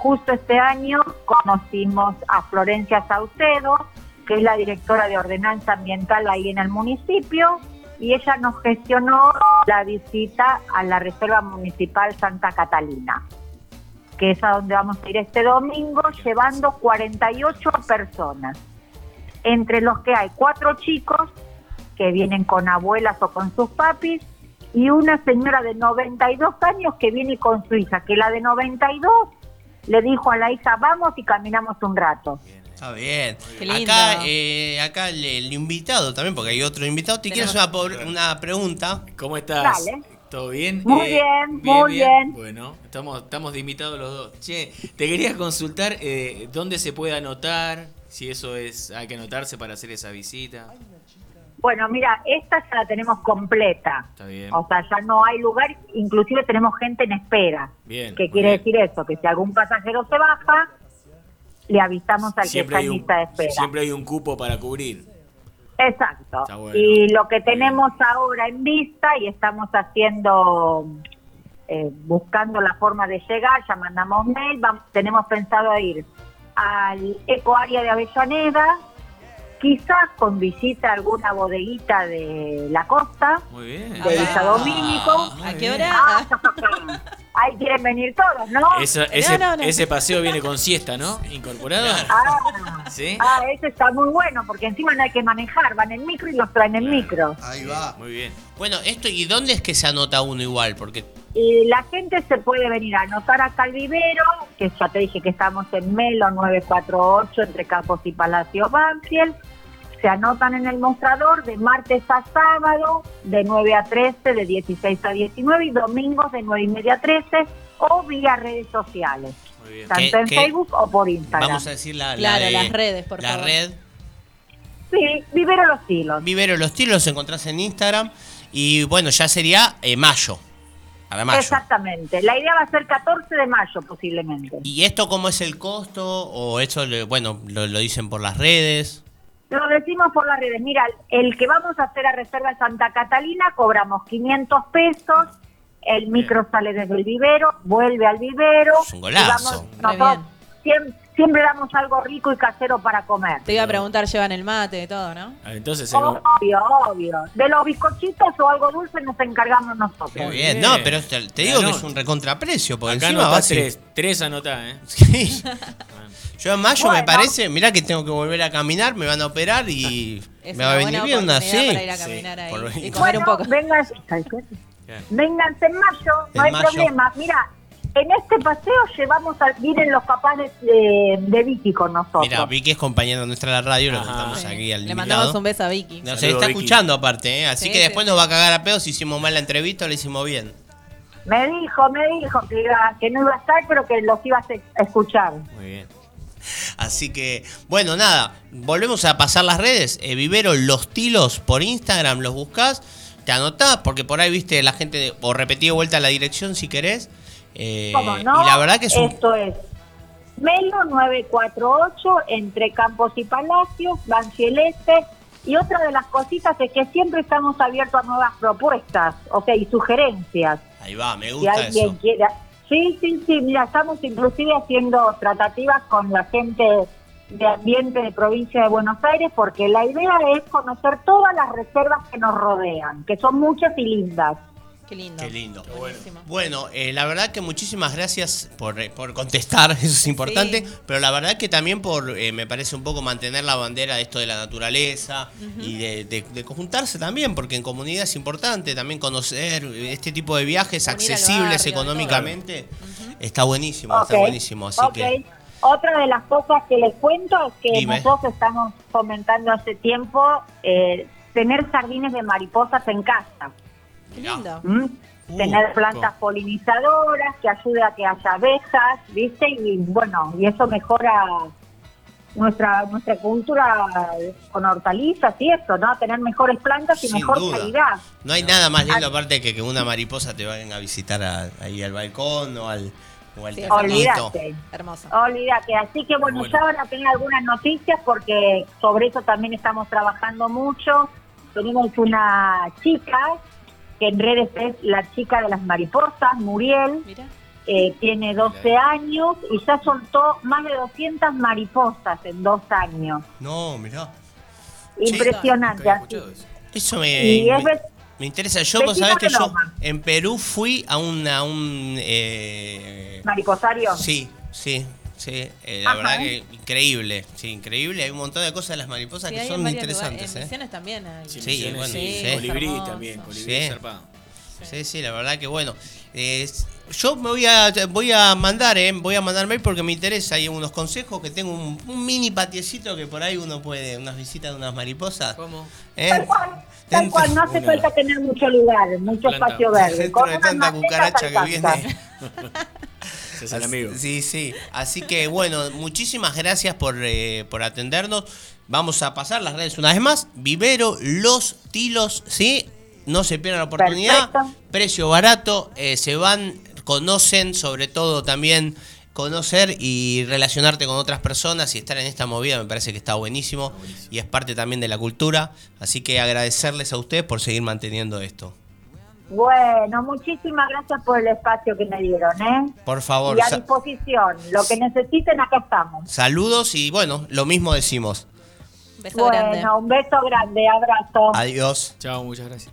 justo este año conocimos a Florencia Saucedo, que es la directora de ordenanza ambiental ahí en el municipio, y ella nos gestionó la visita a la Reserva Municipal Santa Catalina que es a donde vamos a ir este domingo, llevando 48 personas, entre los que hay cuatro chicos que vienen con abuelas o con sus papis, y una señora de 92 años que viene con su hija, que la de 92 le dijo a la hija, vamos y caminamos un rato. Está bien. Acá, eh, acá el, el invitado también, porque hay otro invitado. ¿Te quieres una, por- una pregunta? ¿Cómo estás? Dale. ¿Todo bien? Muy bien, muy bien. Bueno, estamos, estamos de invitados los dos. Che, te quería consultar eh, dónde se puede anotar, si eso es, hay que anotarse para hacer esa visita. Bueno, mira, esta ya la tenemos completa. Está bien. O sea, ya no hay lugar, inclusive tenemos gente en espera. Bien. ¿Qué quiere bien. decir eso? Que si algún pasajero se baja, le avisamos al Siempre que está en lista de espera. siempre hay un cupo para cubrir. Exacto. Está bueno. Y lo que tenemos ahora en vista y estamos haciendo, eh, buscando la forma de llegar, ya mandamos mail, vam- tenemos pensado ir al Eco Área de Avellaneda, quizás con visita a alguna bodeguita de la costa, Muy bien. de Villa Domínico. ¿A qué hora? Ah, ahí quieren venir todos, ¿no? Esa- ese, no, no. ese paseo viene con siesta, ¿no? Incorporado. Ah, ¿Sí? ah, ese está muy bueno, porque encima no hay que manejar, van en micro y los traen en micro. Ahí va. Muy bien. Bueno, esto, ¿y dónde es que se anota uno igual? Porque Y la gente se puede venir a anotar acá al vivero, que ya te dije que estamos en Melo 948 entre Campos y Palacio Banfield. Se anotan en el mostrador de martes a sábado, de 9 a 13, de 16 a 19 y domingos de 9 y media a 13 o vía redes sociales, Muy bien. tanto ¿Qué- en qué? Facebook o por Instagram. vamos a decir la, la Claro, de- las redes, por la favor. red. Sí, Vivero Los Hilos. Vivero Los Tiros los encontrás en Instagram. Y bueno, ya sería eh, mayo. Exactamente. La idea va a ser 14 de mayo posiblemente. ¿Y esto cómo es el costo? ¿O eso, le- bueno, lo, lo dicen por las redes? Lo decimos por las redes. Mira, el que vamos a hacer a Reserva de Santa Catalina cobramos 500 pesos. El micro sale desde el vivero, vuelve al vivero. Es un golazo. y vamos- Re nosotros siem- siempre, damos algo rico y casero para comer. Te iba a preguntar, llevan el mate y todo, ¿no? Ah, Entonces, Obvio, obvio. De los bizcochitos o algo dulce nos encargamos nosotros. Muy bien. bien. No, pero te, te digo que es un recontraprecio. Porque acá encima va a ser. tres. Tres anotá, ¿eh? [laughs] Sí. [laughs] Yo en mayo me parece, mirá que tengo que volver a caminar, me van a operar y Es me va a venir bien una sí. para ir a Sí, caminar ahí por- y comer un poco. vengan- vénganse en mayo, no hay mayo. problema. Mira, en este paseo llevamos a, vienen los papás de, de, de Vicky con nosotros. Mira, Vicky es compañera nuestra de la radio, lo Sí. aquí al Le mandamos un beso a Vicky. No, se Saludo, está Vicky. escuchando aparte, ¿eh? así Sí, que sí. después nos va a cagar a pedo si hicimos mal la entrevista o le hicimos bien. Me dijo, me dijo que, iba- que no iba a estar, pero que los ibas a escuchar. Muy bien. Así que, bueno, nada, volvemos a pasar las redes. Eh, Vivero Los Tilos por Instagram, los buscas, te anotás, porque por ahí viste la gente, o repetí de vuelta la dirección si querés. Eh, ¿Cómo no? Y la verdad que es un, Esto es Melo 948 entre Campos y Palacios, Banfieleste. Y otra de las cositas es que siempre estamos abiertos a nuevas propuestas, o sea, y sugerencias. Ahí va, me Si gusta alguien eso. quiera. Sí, sí, sí, mira, estamos inclusive haciendo tratativas con la gente de ambiente de provincia de Buenos Aires porque la idea es conocer todas las reservas que nos rodean, que son muchas y lindas. Qué lindo. Qué lindo. Bueno, eh, la verdad que muchísimas gracias por, eh, por contestar, [laughs] eso es importante, Sí. pero la verdad que también por, eh, me parece un poco mantener la bandera de esto de la naturaleza y de, de- de conjuntarse también, porque en comunidad es importante también conocer este tipo de viajes accesibles barrio, económicamente. Está buenísimo, está buenísimo, así ok. que... Otra de las cosas que les cuento es que Dime. nosotros estamos fomentando hace tiempo eh, tener jardines de mariposas en casa. Qué lindo. ¿m? Uh, tener plantas polinizadoras que ayude a que haya abejas, ¿viste? Y bueno, y eso mejora nuestra nuestra cultura con hortalizas y eso, ¿no? Tener mejores plantas y Sin mejor duda. calidad. No hay nada más lindo aparte que que una mariposa te venga a visitar a- ahí al balcón o al, o al Sí, olvídate. Hermoso. Olvídate. Así que bueno, Bueno. ya van a tener algunas noticias porque sobre eso también estamos trabajando mucho. Tenemos una chica que en redes es la chica de las mariposas, Muriel. Eh, tiene 12 años y ya soltó más de 200 mariposas en dos años. No, mirá. Impresionante. así. Eso me, Y es me, interesa. Yo, vos sabés que yo en Perú fui a un... A un eh, mariposario. sí, sí, sí. eh, la Ajá. verdad que increíble. Sí, increíble. Hay un montón de cosas de las mariposas Sí, que son interesantes. lugares. En ¿eh? También hay. Sí, Misiones, bueno, sí. sí. Colibrí Hermoso. también, colibrí Sí. zarpado. Sí, sí, la verdad que bueno. Eh, yo me voy a voy a mandar, eh, voy a mandar mail porque me interesa. Hay unos consejos que tengo un, un mini patiecito que por ahí uno puede, unas visitas de unas mariposas. ¿Cómo? ¿Eh? Tal cual, tal cual, no hace Una- falta tener mucho lugar, mucho Planta. espacio verde. Con de tanta cucaracha que viene. [laughs] El amigo. Sí, sí. Así que bueno, muchísimas gracias por, eh, por atendernos. Vamos a pasar las redes una vez más. Vivero, Los Tilos, ¿sí? No se pierdan la oportunidad. Perfecto. Precio barato. eh, se van, conocen, sobre todo también conocer y relacionarte con otras personas y estar en esta movida me parece que está buenísimo, y es parte también de la cultura. Así que agradecerles a ustedes por seguir manteniendo esto. Bueno, muchísimas gracias por el espacio que me dieron, ¿eh? Por favor, Y a disposición, lo que necesiten, acá estamos. saludos y bueno, lo mismo decimos. Beso bueno, grande. un beso grande, abrazo. Adiós. Chao, muchas gracias.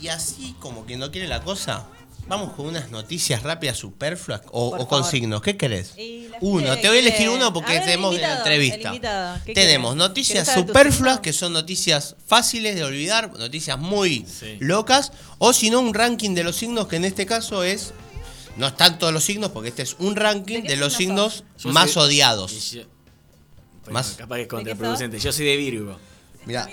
Y así como quien no quiere la cosa, vamos con unas noticias rápidas superfluas o, o con favor. signos. ¿Qué querés? Uno, te voy a elegir uno porque ver, tenemos invitado, la entrevista. el invitado. ¿Qué Tenemos querés? noticias ¿Querés saber tu superfluas, que son noticias fáciles de olvidar, noticias muy locas, o si no, un ranking de los signos, que en este caso es. No están todos los signos, porque este es un ranking de, los signos más soy- odiados. y yo- Bueno, Más- Capaz que es contraproducente. Yo soy de Virgo. Mirá.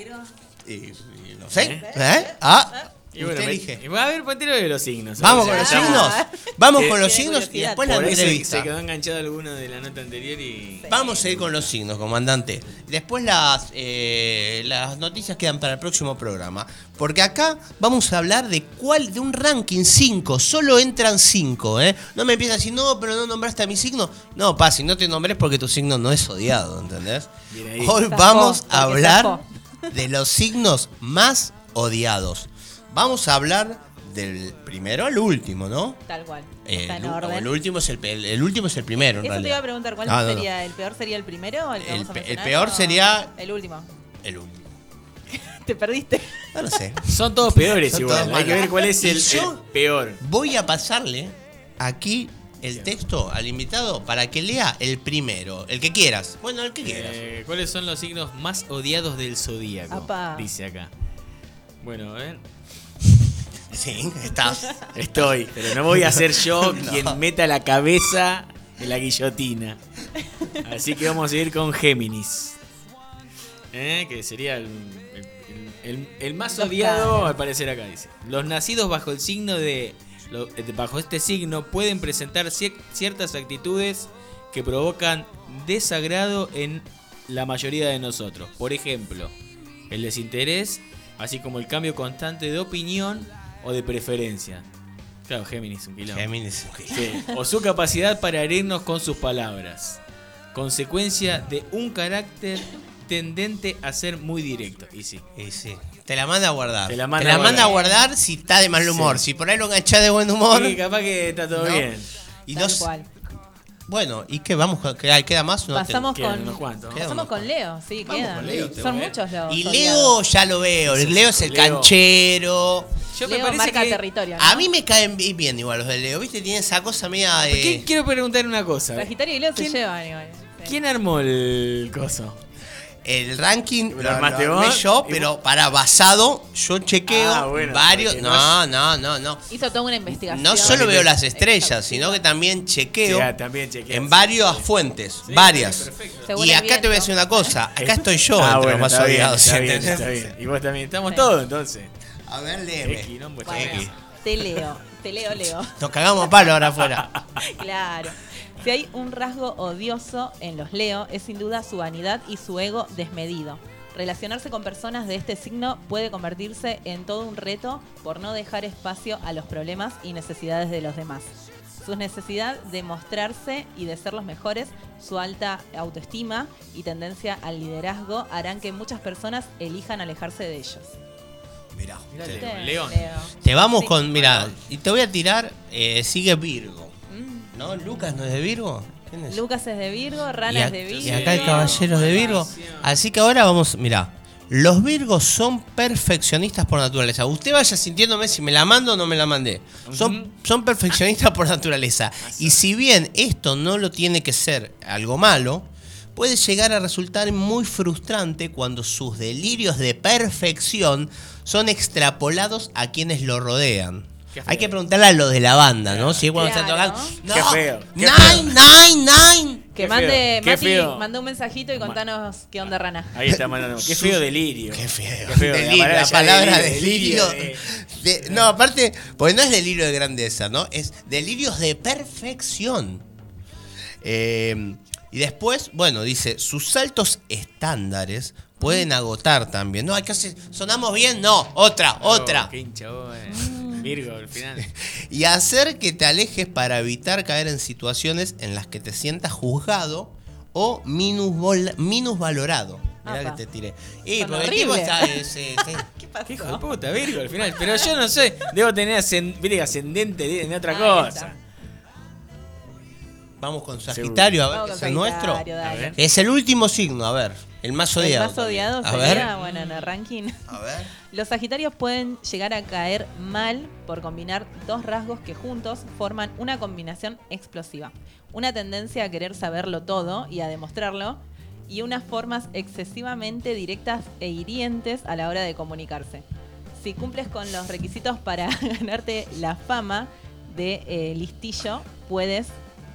Y, y no sé. ¿Eh? Ah, Y bueno, usted me- elige. y va a ver, ponte de los signos. Vamos con los si signos. Vamos Eh, con los signos y curiosidad. después la Por ahí se- entrevista. Se quedó enganchado alguno de la nota anterior y. Vamos a ir con los signos, comandante. Después las, eh, las noticias quedan para el próximo programa. Porque acá vamos a hablar de cuál, de un ranking 5. Solo entran 5, ¿eh? No me empiezan a decir, no, pero no nombraste a mi signo. No, pa, si no te nombré es porque tu signo no es odiado, ¿entendés? Bien ahí. Hoy Zafó, vamos porque a hablar zafó. de los signos más odiados. Vamos a hablar del primero al último, ¿no? Tal cual. Eh, Está en el, orden. el último es el, el- el último es el primero, en Eso te realidad. iba a preguntar, ¿cuál No, no, no. sería? ¿El peor sería el primero o el que El vamos a pe- el mencionar, peor o sería- El último. El último. [laughs] Te perdiste. No lo sé. [laughs] Son todos peores Son igual. todos Hay que ver cuál es el, yo el peor. Voy a pasarle aquí el texto al invitado para que lea el primero, el que quieras. Bueno, el que quieras. Eh, ¿Cuáles son los signos más odiados del zodíaco? Apa. Dice acá. Bueno, a ver. Sí, estás. Estoy, pero no voy a ser yo [laughs] No. quien meta la cabeza en la guillotina. Así que vamos a ir con Géminis. Eh, Que sería el, el- el- el más odiado caras. al parecer acá, dice. Los nacidos bajo el signo de. eh, bajo este signo pueden presentar cier- ciertas actitudes que provocan desagrado en la mayoría de nosotros. Por ejemplo, el desinterés, así como el cambio constante de opinión o de preferencia. Claro, Géminis un quilombo. Géminis Sí. O su capacidad para herirnos con sus palabras. Consecuencia de un carácter tendente a ser muy directo. Y sí. Y sí. Te la manda a guardar. Te Te la manda a guardar. si está de mal humor. Sí. Si por ahí lo enganchás de buen humor. Sí, capaz que está todo ¿no? bien. Y Tal dos. cual. Bueno, ¿y qué? Vamos, con- ¿qué- ¿queda más? No Pasamos con, unos cuantos, ¿no? pasamos con Leo, sí, quedan. Leo, Son muchos los. Y. Leo ya lo veo. Leo es el Leo. canchero. Yo me Leo parece marca que- territorio. ¿no? A mí me caen bi- bien igual los de Leo. ¿Viste? Tiene esa cosa media de. ¿Qué- Quiero preguntar una cosa. Sagitario y Leo se ¿Quién- llevan igual. sí. ¿Quién armó el coso? El ranking ¿Lo lo, armaste lo vos? yo, ¿Y pero para basado, yo chequeo Ah, bueno, varios. No, no no, no. Hizo toda una investigación. No solo veo las estrellas, Exacto. sino que también chequeo Sí, ah, también chequeas. en varias fuentes, varias. Según Y acá te voy a decir una cosa, acá estoy yo Ah, entre bueno, los más está bien, odiados. está bien, ¿entendés? está bien. Y vos también. Estamos Sí. todos entonces. A ver, léeme. Bueno, este. te leo, te leo, Leo. Nos cagamos a palo ahora afuera. [laughs] Claro. Si hay un rasgo odioso en los Leo, es sin duda su vanidad y su ego desmedido. Relacionarse con personas de este signo puede convertirse en todo un reto por no dejar espacio a los problemas y necesidades de los demás. Su necesidad de mostrarse y de ser los mejores, su alta autoestima y tendencia al liderazgo harán que muchas personas elijan alejarse de ellos. Mirá, Mirá, te, León. Leo. te vamos Sí. con, mira, y te voy a tirar, eh, sigue Virgo. Mm. ¿No? ¿Lucas no es de Virgo? ¿Quién es? Lucas es de Virgo, Rana es de Virgo. y acá el caballero es de Virgo. Así que ahora vamos, mira, los Virgos son perfeccionistas por naturaleza. Usted vaya sintiéndome si me la mando o no me la mandé. Son, son perfeccionistas por naturaleza. Y si bien esto no lo tiene que ser algo malo, puede llegar a resultar muy frustrante cuando sus delirios de perfección son extrapolados a quienes lo rodean. Qué feo. Hay que preguntarle a los de la banda, ¿no? Si es cuando están tocando. Qué "No, feo, qué Nine, nine, nine. Que Qué mande, feo, qué Mati, feo. manda un mensajito y contanos qué onda, Rana. Ahí está mandando. Qué feo delirio. Qué feo. Qué feo. Delirio, la palabra de delirio. de- de- no, aparte, porque no es delirio de grandeza, ¿no? Es delirios de perfección. Eh, y después, bueno, dice, sus altos estándares pueden agotar también. No, hay que hacer, sonamos bien, no, otra, otra. Oh, qué hincha vos, eh. Virgo al final. [laughs] Y hacer que te alejes para evitar caer en situaciones en las que te sientas juzgado o minusvalorado. Mirá Apa. que te tiré. Y porque el tipo está. ese- [laughs] sí. ¿Qué pasó? Hijo de puta, Virgo al final. Pero yo no sé. Debo tener ascend- viste, ascendente en otra cosa. Vamos con Sagitario, a ver, Vamos que es el nuestro. Dale. Es el último signo, a ver. El más El odiado. más odiado a sería, ver. bueno, en el ranking. A ver. [laughs] Los Sagitarios pueden llegar a caer mal por combinar dos rasgos que juntos forman una combinación explosiva. Una tendencia a querer saberlo todo y a demostrarlo, y unas formas excesivamente directas e hirientes a la hora de comunicarse. Si cumples con los requisitos para [laughs] ganarte la fama de eh, listillo, puedes,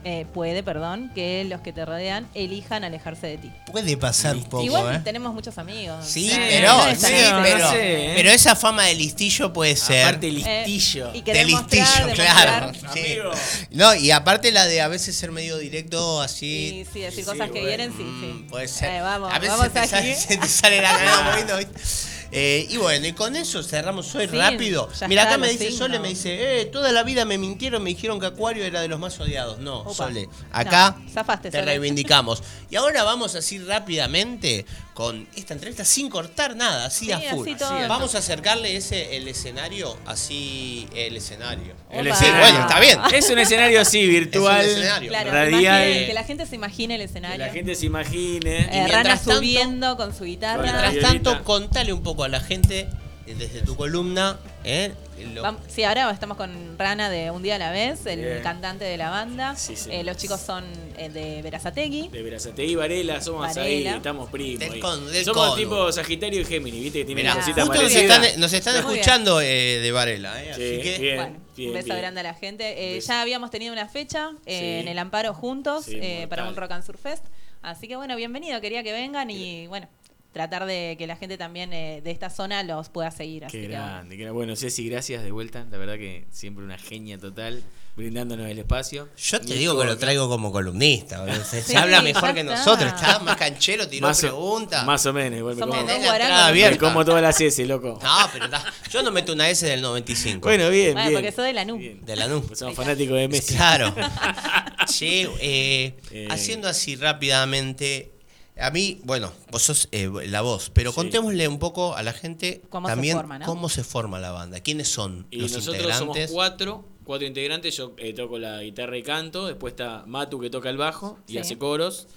eh, puede, perdón, que los que te rodean elijan alejarse de ti. Puede pasar un poco, Igual ¿eh? tenemos muchos amigos. Sí, pero, no sí, pero, no sé, ¿eh? pero esa fama de listillo puede ser. Aparte listillo. Eh, y de listillo, mostrar, claro. demostrar. sí. Amigo. No, y aparte la de a veces ser medio directo así. Sí, sí, decir Sí, cosas que bueno. hieren, sí, Mm, sí. Puede ser. Eh, vamos, a veces vamos se te, sale, aquí. [laughs] se te sale la cara un poquito, ¿viste? Eh, y bueno, y con eso cerramos hoy Sí, rápido. Mira, acá me dice signos. Sole, me dice, eh, toda la vida me mintieron, me dijeron que Acuario era de los más odiados. No, Opa. Sole, acá No, zafaste, te Sole. reivindicamos. Y ahora vamos así rápidamente con esta entrevista sin cortar nada, así Sí, a full. así todo. Vamos a acercarle ese el escenario, así el escenario. El. Sí, bueno, está bien. [laughs] Es un escenario así, virtual. Es un escenario. Claro, Radial. imagine- que la gente se imagine el Que escenario. la gente se imagine. Eh, mientras Rana tanto- subiendo con su guitarra. Mientras tanto, contale un poco a la gente, desde tu columna, ¿eh? lo- Sí, ahora estamos con Rana de Un Día a la Vez, el Bien. cantante de la banda. Sí, sí. Eh, los chicos son eh, de Verazategui. De Verazategui Varela, somos Varela. ahí, estamos primos. Del ahí. con- del somos cono. tipo Sagitario y Géminis, viste que tienen Mirá, cositas justo nos están, nos están escuchando eh, de Varela, ¿eh? Sí, así que bien, Bueno, bien, un beso bien. grande a la gente. Eh, ya habíamos tenido una fecha eh, Sí. en el Amparo juntos Sí, eh, para un Rock and Surf Fest. Así que bueno, bienvenido. Quería que vengan y bueno, tratar de que la gente también eh, de esta zona los pueda seguir. Así Qué que, grande, qué grande. Bueno, Ceci, gracias de vuelta. La verdad que siempre una genia total, brindándonos el espacio. Yo te digo que lo traigo como columnista. Se, Sí, habla mejor que está. nosotros. Está más canchero, tiró Más o- preguntas. Más o menos, igual me Somos como, dos Tenés la me como toda la Ceci, loco. No, pero está- yo no meto una S del 95. Bueno, bien, Bueno, bien. porque soy de la NU. de la NU. Pues somos fanáticos de Messi. Claro. [laughs] Che, eh, Eh. haciendo así rápidamente. A mí, bueno, vos sos eh, la voz, pero Sí. contémosle un poco a la gente Cómo se también forma, ¿no? cómo se forma la banda, quiénes son Y los nosotros integrantes. somos cuatro, cuatro integrantes. Yo eh, toco la guitarra y canto. Después está Matu que toca el bajo y Sí. hace coros.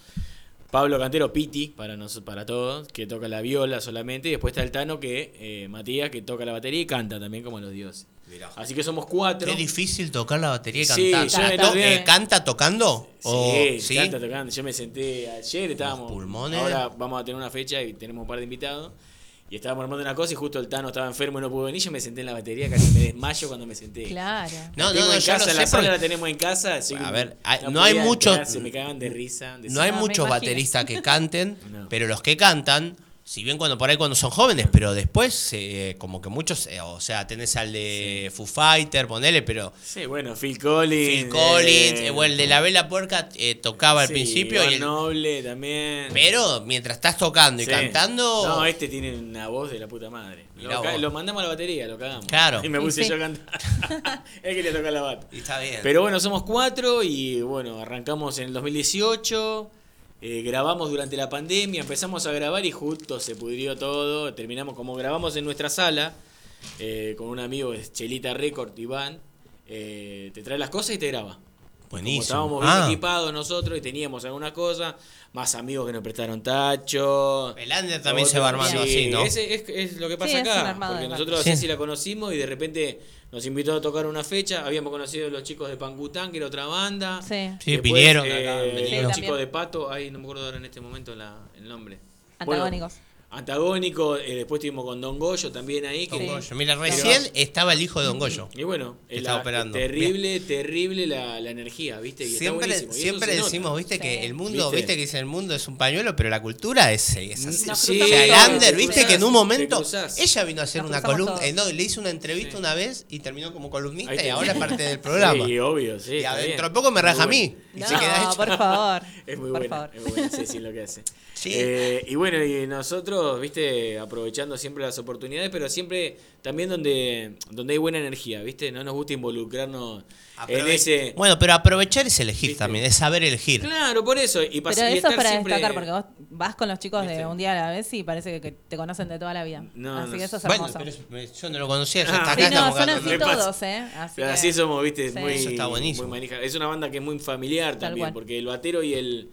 Pablo Cantero, Piti, para, nos, para todos, que toca la viola solamente. Y después está el Tano, que eh, Matías, que toca la batería y canta también como los dioses. Así que somos cuatro. Qué difícil tocar la batería y Sí, cantar. yo ¿Canta, el otro día- eh, ¿Canta tocando? O- Sí, ¿sí? canta tocando. Yo me senté ayer, estábamos. pulmones. Ahora vamos a tener una fecha y tenemos un par de invitados. Y estábamos armando una cosa y justo el Tano estaba enfermo y no pudo venir. Yo me senté en la batería, casi me desmayo cuando me senté. Claro. No, no, no, en yo casa, lo la sala porque- la tenemos en casa. así A ver, hay- no hay muchos- Se me cagaban de risa. de No hay muchos bateristas que [laughs] canten, No. pero los que cantan, si bien cuando por ahí cuando son jóvenes, pero después eh, como que muchos, eh, o sea, tenés al de Foo Fighter, ponele, pero Sí, bueno, Phil Collins. Phil Collins, eh, eh, o el de la Vela Puerca eh, tocaba al sí, principio, Iván y el- Noble también. pero mientras estás tocando y Sí. cantando, No, este tiene una voz de la puta madre. Lo, ca- vos. lo mandamos a la batería, lo cagamos. Claro. Y me puse Sí. yo a cantar. [laughs] Él quería tocar la bata. y está bien. Pero bueno, somos cuatro y bueno, arrancamos en el 2018. Eh, grabamos durante la pandemia, empezamos a grabar y justo se pudrió todo. Terminamos como grabamos en nuestra sala eh, con un amigo, es Chelita Record, Iván. eh, te trae las cosas y te graba. Como Buenísimo. estábamos bien Ah. equipados nosotros y teníamos algunas cosas, más amigos que nos prestaron tacho. El under también se va armando Sí, así, ¿no? ese es, es lo que pasa Sí, acá. Porque nosotros a Sí. La conocimos y de repente nos invitó a tocar una fecha. Habíamos conocido a los chicos de Pangután, que era otra banda. Sí. Sí, Después, vinieron eh, acá, Sí, los chicos de Pato, ahí no me acuerdo ahora en este momento la- el nombre. Antagónicos. Antagónico, eh, después estuvimos con Don Goyo también ahí. Don que- Goyo. Mira, recién estaba el hijo de Don Goyo. Y bueno, Que estaba la- operando. terrible, terrible la, la energía, ¿viste? Y está Siempre, buenísimo, y eso siempre decimos, viste, que el mundo, ¿Viste? viste que dice el mundo es un pañuelo, pero la cultura es, es así. Sí, o sea, te viste cruzás, que en un momento ella vino a hacer una columna, eh, no, le hizo una entrevista Sí. una vez y terminó como columnista y ahora es parte del programa. Sí, obvio, sí. y adentro de poco me raja a Muy mí. bueno. No, por [laughs] favor. Es muy buena, favor. es buena, sí, sí, lo que hace. Sí. Eh, y bueno, y nosotros, viste, aprovechando siempre las oportunidades, pero siempre también donde, donde hay buena energía, viste, no nos gusta involucrarnos en Aprove- ese... Bueno, pero aprovechar es elegir ¿Viste? también, es saber elegir. Claro, por eso, y, Pero y eso es estar para siempre- destacar, porque vos vas con los chicos de un día a la vez y parece que, que te conocen de toda la vida. No, Así no que eso es Bueno, hermoso. pero yo no lo conocía, ya Ah. Sí, acá. no, estamos son hablando. así todos, ¿eh? Así, Pero que- así somos, viste, Sí. muy, Eso está buenísimo. muy manija. Es una banda que es muy familiar Tal también, cual. porque el batero y el,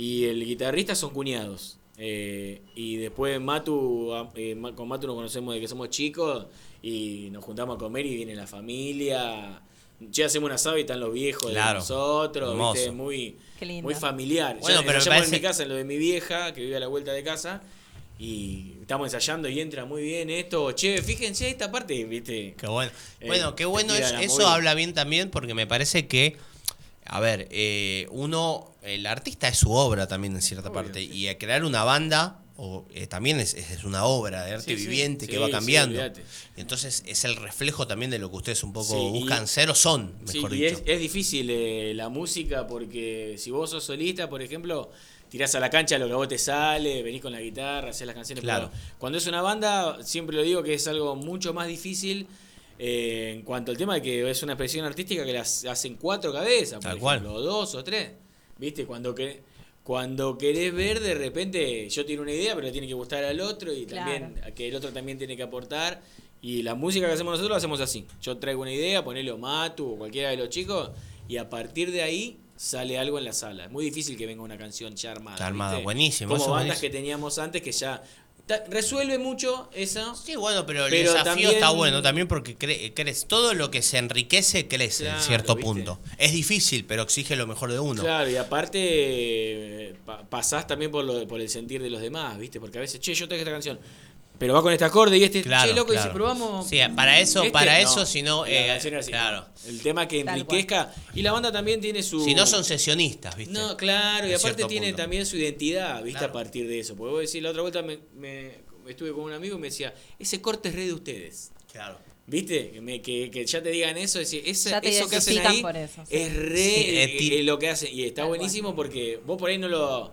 y el guitarrista son cuñados. Eh, y después Matu, ah, eh, con Matu nos conocemos de que somos chicos y nos juntamos a comer y viene la familia. Che, hacemos un asado y están los viejos Claro. de nosotros. ¿viste? Muy, Qué lindo. muy familiar. Bueno, Ya pero parece- en mi casa, en lo de mi vieja, que vive a la vuelta de casa. Y estamos ensayando y entra muy bien esto. Che, fíjense esta parte, ¿viste? Qué bueno. Eh, Bueno, qué bueno es, eso habla bien también porque me parece que, a ver, eh, uno, el artista es su obra también en cierta Obvio, parte sí. y a crear una banda o, eh, también es, es una obra de arte Sí, sí. viviente que va cambiando. y entonces es el reflejo también de lo que ustedes un poco Sí, y- buscan ser o son, mejor y dicho. es, es difícil eh, la música porque si vos sos solista, por ejemplo, tirás a la cancha lo que a vos te sale, venís con la guitarra, hacés las canciones. Claro. pero cuando es una banda, siempre lo digo que es algo mucho más difícil eh, en cuanto al tema de que es una expresión artística que las hacen cuatro cabezas, por ejemplo, o dos o tres. ¿Viste? Cuando que cuando querés ver, de repente yo tiro una idea, pero le tiene que gustar al otro y también a que el otro también tiene que aportar. Y la música que hacemos nosotros la hacemos así. Yo traigo una idea, ponele o Matu o cualquiera de los chicos, y a partir de ahí sale algo en la sala. Es muy difícil que venga una canción ya armada. Está armada, ¿viste? buenísimo, Como bandas buenísimo. que teníamos antes que ya. Resuelve mucho eso. Sí, bueno, pero el desafío también- está bueno también porque cre- crees, todo lo que se enriquece crece en cierto ¿viste? punto. Es difícil, pero exige lo mejor de uno. Claro, y aparte eh, pa- pasás también por, lo, por el sentir de los demás, ¿viste? Porque a veces, che, yo tengo esta canción. Pero va con este acorde y este, Claro, che, loco, y claro. si probamos... Sí, para eso- este, para eso, si no, eh, canción era así. claro. El tema que enriquezca, y la banda también tiene su... Si no son sesionistas, ¿viste? No, claro, y aparte tiene punto. también su identidad, ¿viste? A partir de eso. Porque vos decís, la otra vuelta me, me- estuve con un amigo y me decía, ese corte es re de ustedes. Claro. ¿Viste? Que, me- que, que ya te digan eso, decir, ese- Ya te eso que hacen ahí por eso, sí. es re Sí, eh, lo que hacen. Y está buenísimo porque vos por ahí no lo,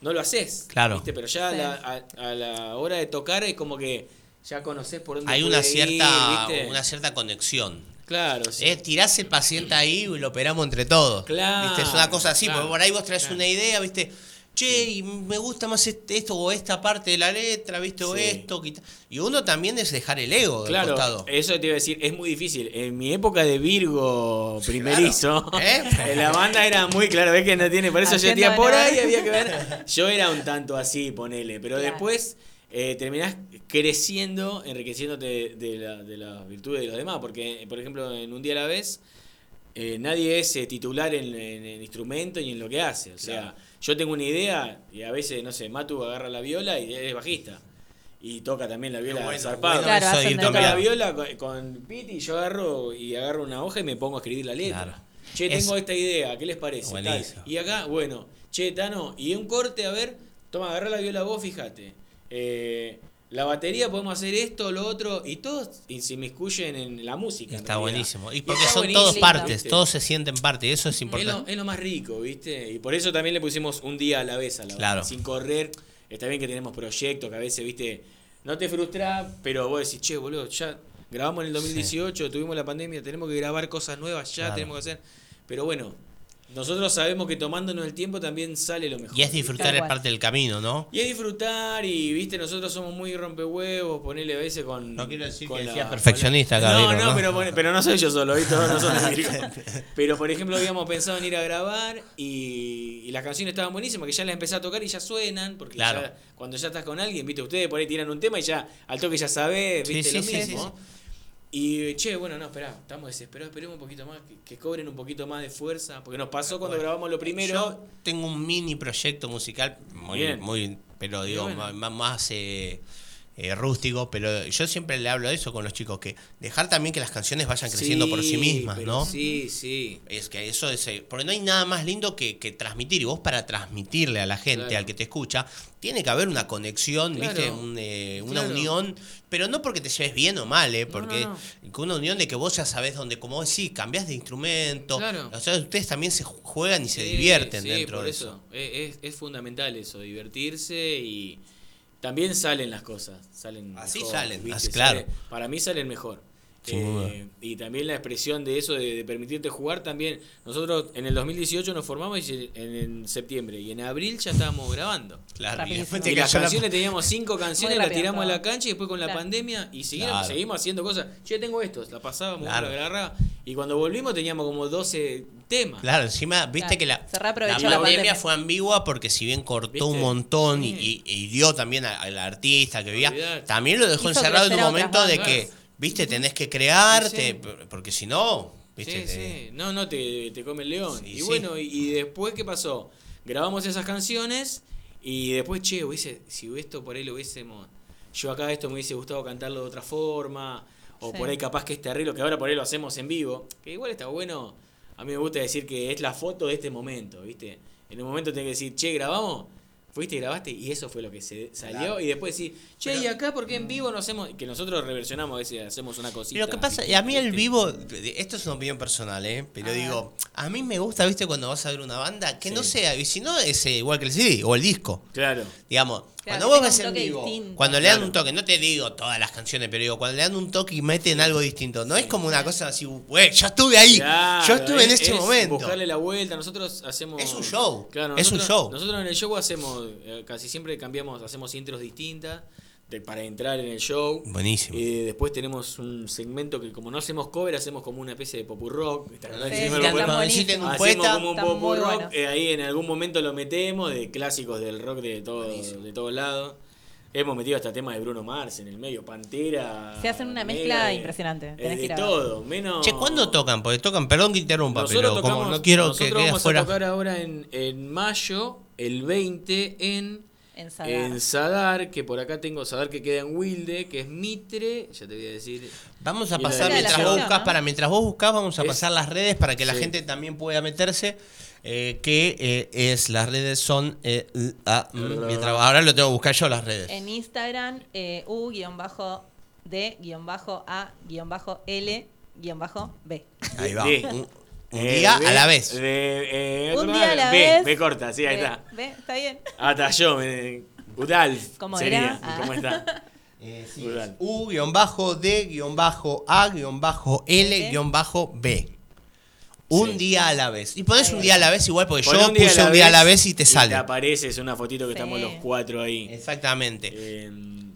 no lo haces. Claro. ¿viste? Pero ya a, la, a- a la hora de tocar es como que ya conoces por dónde Hay una cierta, una cierta conexión. Claro, sí. Es tirás el paciente ahí y lo operamos entre todos. Claro, ¿Viste? Es una cosa así, claro, porque por ahí vos traes claro. una idea, ¿viste? Che, y me gusta más este- esto o esta parte de la letra, ¿viste? O Sí. esto, quita- Y uno también es dejar el ego del Claro, costado. eso te iba a decir, es muy difícil. En mi época de Virgo [laughs] primerizo, ¿Eh? en la banda era muy claro, ves que no tiene, por eso yo decía, por ahí había que ver. [laughs] Yo era un tanto así, ponele, pero Claro. después eh, terminás creciendo, enriqueciéndote de, de la- de las virtudes de los demás, porque, por ejemplo, en Un Día a la Vez, eh, nadie es eh, titular en, en el instrumento y en lo que hace. O sea, Claro. Yo tengo una idea y a veces, no sé, Matu agarra la viola y es bajista. Y toca también la viola bueno, zarpado. bueno Claro, ir toca la viola con, con Piti y yo agarro y agarro una hoja y me pongo a escribir la letra. Claro. Che, Es- tengo esta idea, ¿qué les parece? Tal. Y acá, bueno, che, Tano, y un corte, a ver, toma, agarra la viola vos, fíjate. Eh, la batería podemos hacer esto, lo otro, y todos se inmiscuyen en la música. Está buenísimo. Y porque son buenísimo, todos partes, ¿viste? todos se sienten parte, y eso es Es lo, importante. es lo más rico, ¿viste? Y por eso también le pusimos un día a la vez a la Claro. banda, sin correr. Está bien que tenemos proyectos que a veces, ¿viste? No te frustra, pero vos decís, che, boludo, ya grabamos en el 2018, tuvimos la pandemia, tenemos que grabar cosas nuevas, ya Claro. tenemos que hacer. Pero bueno, nosotros sabemos que tomándonos el tiempo también sale lo mejor. Y es disfrutar es parte del camino, ¿no? Y es disfrutar y, viste, nosotros somos muy rompehuevos, ponerle a veces con... No quiero decir con que la- seas perfeccionista la- acá, No, no, ¿no? Pero, pero no soy yo solo, ¿viste? Todos nosotros. [laughs] Pero, por ejemplo, habíamos pensado en ir a grabar y, y las canciones estaban buenísimas, que ya las empecé a tocar y ya suenan, porque Claro. ya- cuando ya estás con alguien, ¿viste? Ustedes por ahí tiran un tema y ya al toque ya sabés, ¿viste? sí, Lo sí, mismo. sí, Y, che, bueno, no, esperá, estamos desesperados, esperemos un poquito más, que, que cobren un poquito más de fuerza, porque nos pasó cuando grabamos lo primero... Yo tengo un mini proyecto musical muy, Bien. muy pero digo, bueno. ma- más, eh, eh, rústico, pero yo siempre le hablo de eso con los chicos, que dejar también que las canciones vayan creciendo por sí mismas, ¿no? Sí, sí. Es que eso es, eh, porque no hay nada más lindo que, que transmitir, y vos para transmitirle a la gente, Claro. al que te escucha, tiene que haber una conexión, Claro. ¿viste? Un, eh, una Claro. unión, pero no porque te lleves bien o mal, ¿eh? Porque no, una unión de que vos ya sabés dónde, como vos decís, cambiás de instrumento, Claro. o sea, ustedes también se juegan y se Sí, divierten sí, dentro por de eso. eso. Es, es- es fundamental eso, divertirse y también salen las cosas. Salen Así mejor, salen, ¿viste? así, claro. Sale- para mí salen mejor. Eh, y también la expresión de eso, de, de permitirte jugar también. Nosotros en el 2018 nos formamos y en, en septiembre y en abril ya estábamos grabando. Claro, y después las la- canciones [laughs] teníamos cinco canciones, las tiramos a la cancha y después con la Claro. pandemia y seguimos, Claro. seguimos haciendo cosas. Che, tengo esto, la pasábamos, Claro. la agarraba. Y cuando volvimos teníamos como 12 temas. Claro, encima, viste Claro, que la, la pandemia, la pandemia. fue ambigua porque si bien cortó ¿Viste? un montón y, Sí. y- y dio también a- al artista que vivía, también lo dejó Hizo encerrado en un momento de que, viste, tenés que crearte, Sí, porque si no, viste, Sí, te- sí. No, no, te, te come el león. Sí, y sí. bueno, y, y después, ¿qué pasó? Grabamos esas canciones y después, che, hubiese, si esto por ahí lo hubiésemos. Yo acá esto me hubiese gustado cantarlo de otra forma. O Sí. por ahí capaz que este arreglo, que ahora por ahí lo hacemos en vivo. Que igual está bueno. A mí me gusta decir que es la foto de este momento, ¿viste? En un momento tenés que decir, che, grabamos. Fuiste y grabaste y eso fue lo que se salió. Claro. Y después decir, che, ¿y acá por qué en vivo no hacemos? Que nosotros reversionamos a veces, hacemos una cosita. lo que pasa, y a mí el vivo, esto es una opinión personal, ¿eh? pero A digo, a mí me gusta, viste, cuando vas a ver una banda, que no sea, y si no, es eh, igual que el CD o el disco. Claro. Digamos, Claro, cuando vos ves en vivo, distinto. cuando le dan Claro. un toque, no te digo todas las canciones, pero digo, cuando le dan un toque y meten algo distinto, no es como una cosa así, güey, yo estuve ahí, Claro, yo estuve en es- este es momento. Buscarle la vuelta, nosotros hacemos. Es un show, Claro, es un nosotros- show. Nosotros en el show hacemos, eh, casi siempre cambiamos, hacemos intros distintas de- para entrar en el show. Buenísimo. Eh, después tenemos un segmento que, como no hacemos cover, hacemos como una especie de pop rock. como- un como pop rock. eh, ahí en algún momento lo metemos de clásicos del rock de todo, de todos lados. Hemos metido hasta temas de Bruno Mars en el medio, Pantera. Se hacen una mezcla impresionante. Tenés que de ir a ver. todo, menos. Che, ¿cuándo tocan? Porque tocan, perdón que interrumpa, Nosotros pero como tocamos- no quiero que nosotros quede vamos fuera. a tocar ahora en, en mayo, el 20, en. En Sadar. En Sadar, que por acá tengo Sadar que queda en Wilde, que es Mitre, ya te voy a decir. Vamos a pasar de mientras vos ¿no? para mientras vos buscas, vamos a Es- pasar las redes para que la Sí. gente también pueda meterse. eh, que eh, es las redes son eh, l- a- mientras ahora lo tengo que buscar yo las redes. En Instagram, eh, U-D-A-L-B. Ahí va. D. Un, un Eh, día B, a la vez. de, eh, Un ¿cómo día a la B, vez. B corta, sí, ahí B, está. B, está bien. Hasta yo, me, Udalf. ¿Cómo sería. era? Ah. ¿Cómo está? [laughs] Eh, sí. U-D-A-L-B. Un Sí. día a la vez. Y ponés un día a la vez igual, porque yo un día puse un día a la vez y te y sale. Te aparece, es una fotito que Sí. estamos los cuatro ahí. Exactamente.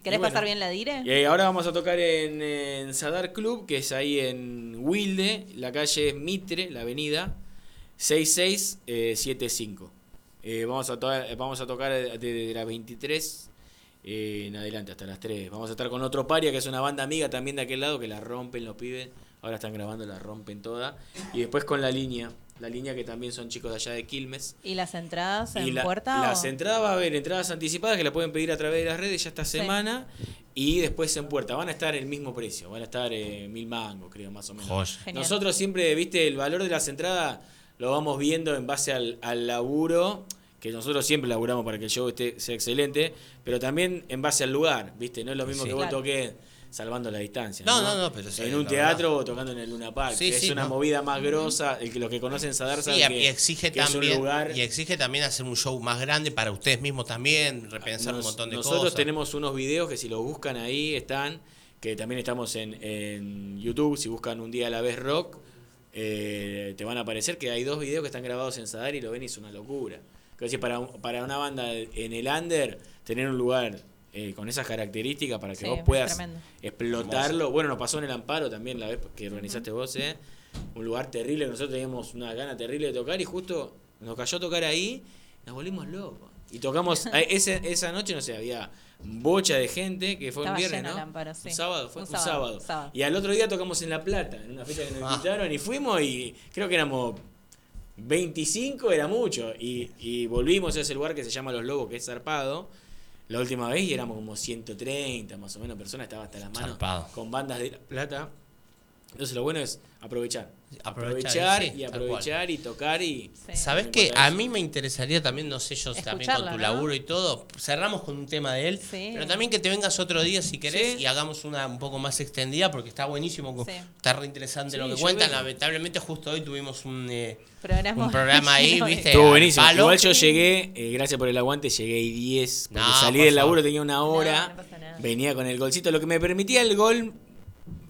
¿Querés bueno. pasar bien la dire? Y ahora vamos a tocar en, en Sadar Club, que es ahí en Wilde. La calle es Mitre, la avenida 6675. Eh, vamos, a to- vamos a tocar desde las 23 eh, en adelante hasta las 3. Vamos a estar con otro paria, que es una banda amiga también de aquel lado, que la rompen los pibes. Ahora están grabando, la rompen toda. Y después con la línea. La línea que también son chicos de allá de Quilmes. ¿Y las entradas en Y la- puerta? las o? entradas va a haber entradas anticipadas que la pueden pedir a través de las redes ya esta Sí. semana y después en puerta. Van a estar el mismo precio, van a estar eh, mil mangos, creo, más o menos. Nosotros siempre, viste, el valor de las entradas lo vamos viendo en base al, al laburo, que nosotros siempre laburamos para que el show esté, sea excelente, pero también en base al lugar, viste, no es lo mismo Sí. que vos toques salvando la distancia. No, no, no, pero sí, En un teatro o tocando en el Luna Park. Sí, es sí, una no. movida más grosa, el que los que conocen Sadar saben y que, exige que es un también lugar y exige también hacer un show más grande para ustedes mismos también, repensar un montón de nosotros cosas. tenemos unos videos que si los buscan ahí están, que también estamos en, en YouTube, si buscan un día a la vez rock, eh, te van a aparecer que hay dos videos que están grabados en Sadar y lo ven y es una locura. Decir, para, para una banda en el under, tener un lugar eh, con esas características para que Sí, vos puedas explotarlo. Bueno, nos pasó en el Amparo también la vez que organizaste vos, ¿eh? Un lugar terrible, que nosotros teníamos una gana terrible de tocar y justo nos cayó a tocar ahí, nos volvimos locos. Y tocamos, [laughs] a- ese- esa noche, no sé, había bocha de gente, que fue Estaba un viernes, ¿no? el Amparo, sí. Un sábado, fue Un un, sábado, sábado. sábado. Y al otro día tocamos en La Plata, en una fecha que nos Ah. invitaron y fuimos y creo que éramos 25, era mucho. Y, y volvimos a ese lugar que se llama Los Lobos, que es zarpado. La última vez y éramos como 130 más o menos personas, estaba hasta las manos con bandas de La Plata. Entonces lo bueno es aprovechar. Aprovechar, Aprovechar, sí, y aprovechar y tocar y... ¿Sabes No qué? importa A mí me interesaría también, no sé yo también con tu ¿no? laburo y todo, cerramos con un tema de él, Sí. pero también que te vengas otro día si querés Sí. y hagamos una un poco más extendida porque está buenísimo, Sí. está re interesante Sí, lo que cuentan. vengo. Lamentablemente justo hoy tuvimos un, eh, Programa un programa ahí. ¿viste? Estuvo buenísimo. palo. Igual yo llegué, eh, gracias por el aguante, llegué y 10. Porque No, salí del laburo, tenía una hora. no pasa nada. venía con el golcito. Lo que me permitía el gol,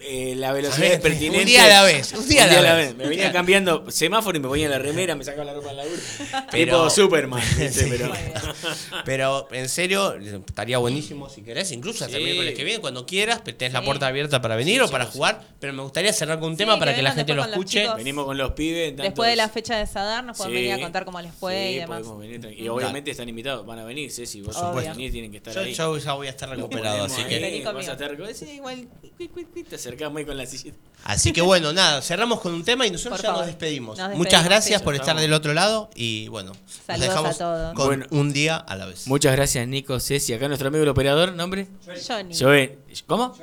eh, la velocidad Un pertinente. día a la vez, un día a la vez. Me venía cambiando semáforo y me ponía la remera, me sacaba la ropa del laburo. Pero- tipo Superman. [laughs] Pero, Pero en serio, estaría buenísimo si querés, incluso hasta el Sí. miércoles que viene, cuando quieras, tenés la Sí. puerta abierta para venir Sí, o para jugar, pero me gustaría cerrar con un Sí, tema para que la gente lo escuche. chicos. venimos con los pibes. tantos- Después de la fecha de Sadar nos pueden Sí. venir a contar cómo les fue Sí, y demás. podemos venir tranqui- y obviamente están invitados, van a venir, Ceci, vos venir, tienen que estar Yo, ahí. yo ya voy a estar recuperado, así que... Sí, igual acercás muy con la sillita. Así que bueno, nada, cerramos con un tema y nosotros Por ya favor. nos despedimos. Nos Muchas despedimos, gracias sí. por estar del otro lado y bueno, nos Saludos dejamos a todos. con Bueno. un día a la vez. Muchas gracias, Nico, Ceci. Acá nuestro amigo el operador, ¿nombre? Johnny. Joven. ¿Cómo?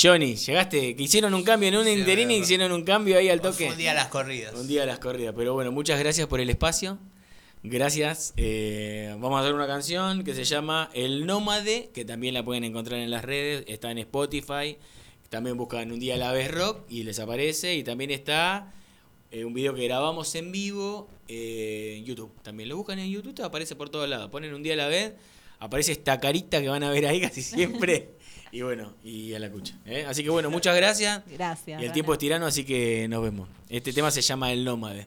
Johnny. llegaste, que hicieron un cambio en un interín y hicieron un cambio ahí al toque. Un día a las corridas. Un día a las corridas. Pero bueno, muchas gracias por el espacio. Gracias. Eh, vamos a hacer una canción que se llama El Nómade, que también la pueden encontrar en las redes. Está en Spotify. También buscan Un Día a la Vez Rock y les aparece. Y también está eh, un video que grabamos en vivo eh, en YouTube. También lo buscan en YouTube, te aparece por todos lados. Ponen Un Día a la Vez. Aparece esta carita que van a ver ahí casi siempre. [laughs] y bueno, y a la cucha. ¿eh? Así que bueno, muchas gracias. Gracias. Y el tiempo es tirano, así que nos vemos. Este tema se llama El Nómade.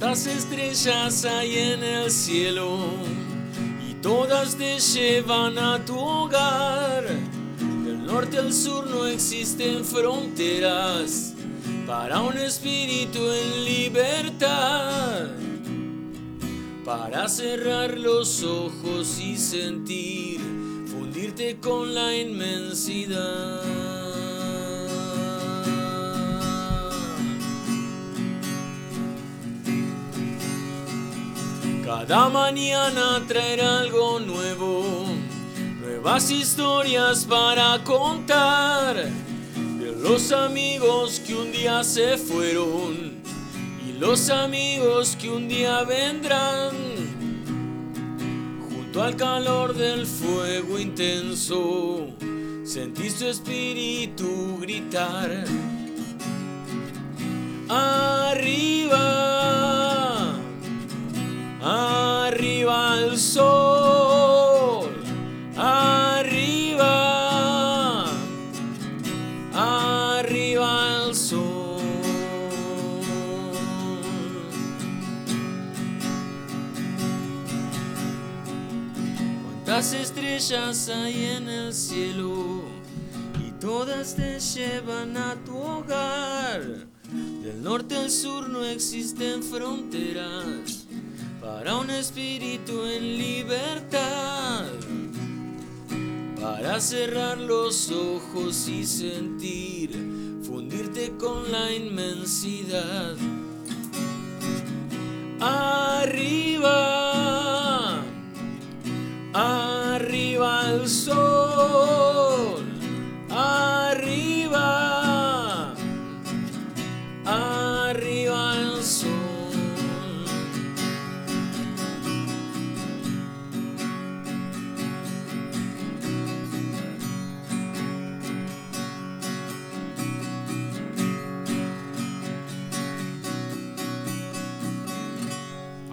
Cuántas estrellas hay en el cielo y todas te llevan a tu hogar. Del norte al sur no existen fronteras para un espíritu en libertad. Para cerrar los ojos y sentir, fundirte con la inmensidad. Cada mañana traerá algo nuevo, nuevas historias para contar de los amigos que un día se fueron y los amigos que un día vendrán. Junto al calor del fuego intenso, sentí su espíritu gritar. Arriba, arriba el sol, arriba, arriba el sol. Cuántas estrellas hay en el cielo y todas te llevan a tu hogar. Del norte al sur no existen fronteras para un espíritu en libertad. Para cerrar los ojos y sentir, fundirte con la inmensidad. Arriba, arriba el sol, arriba, arriba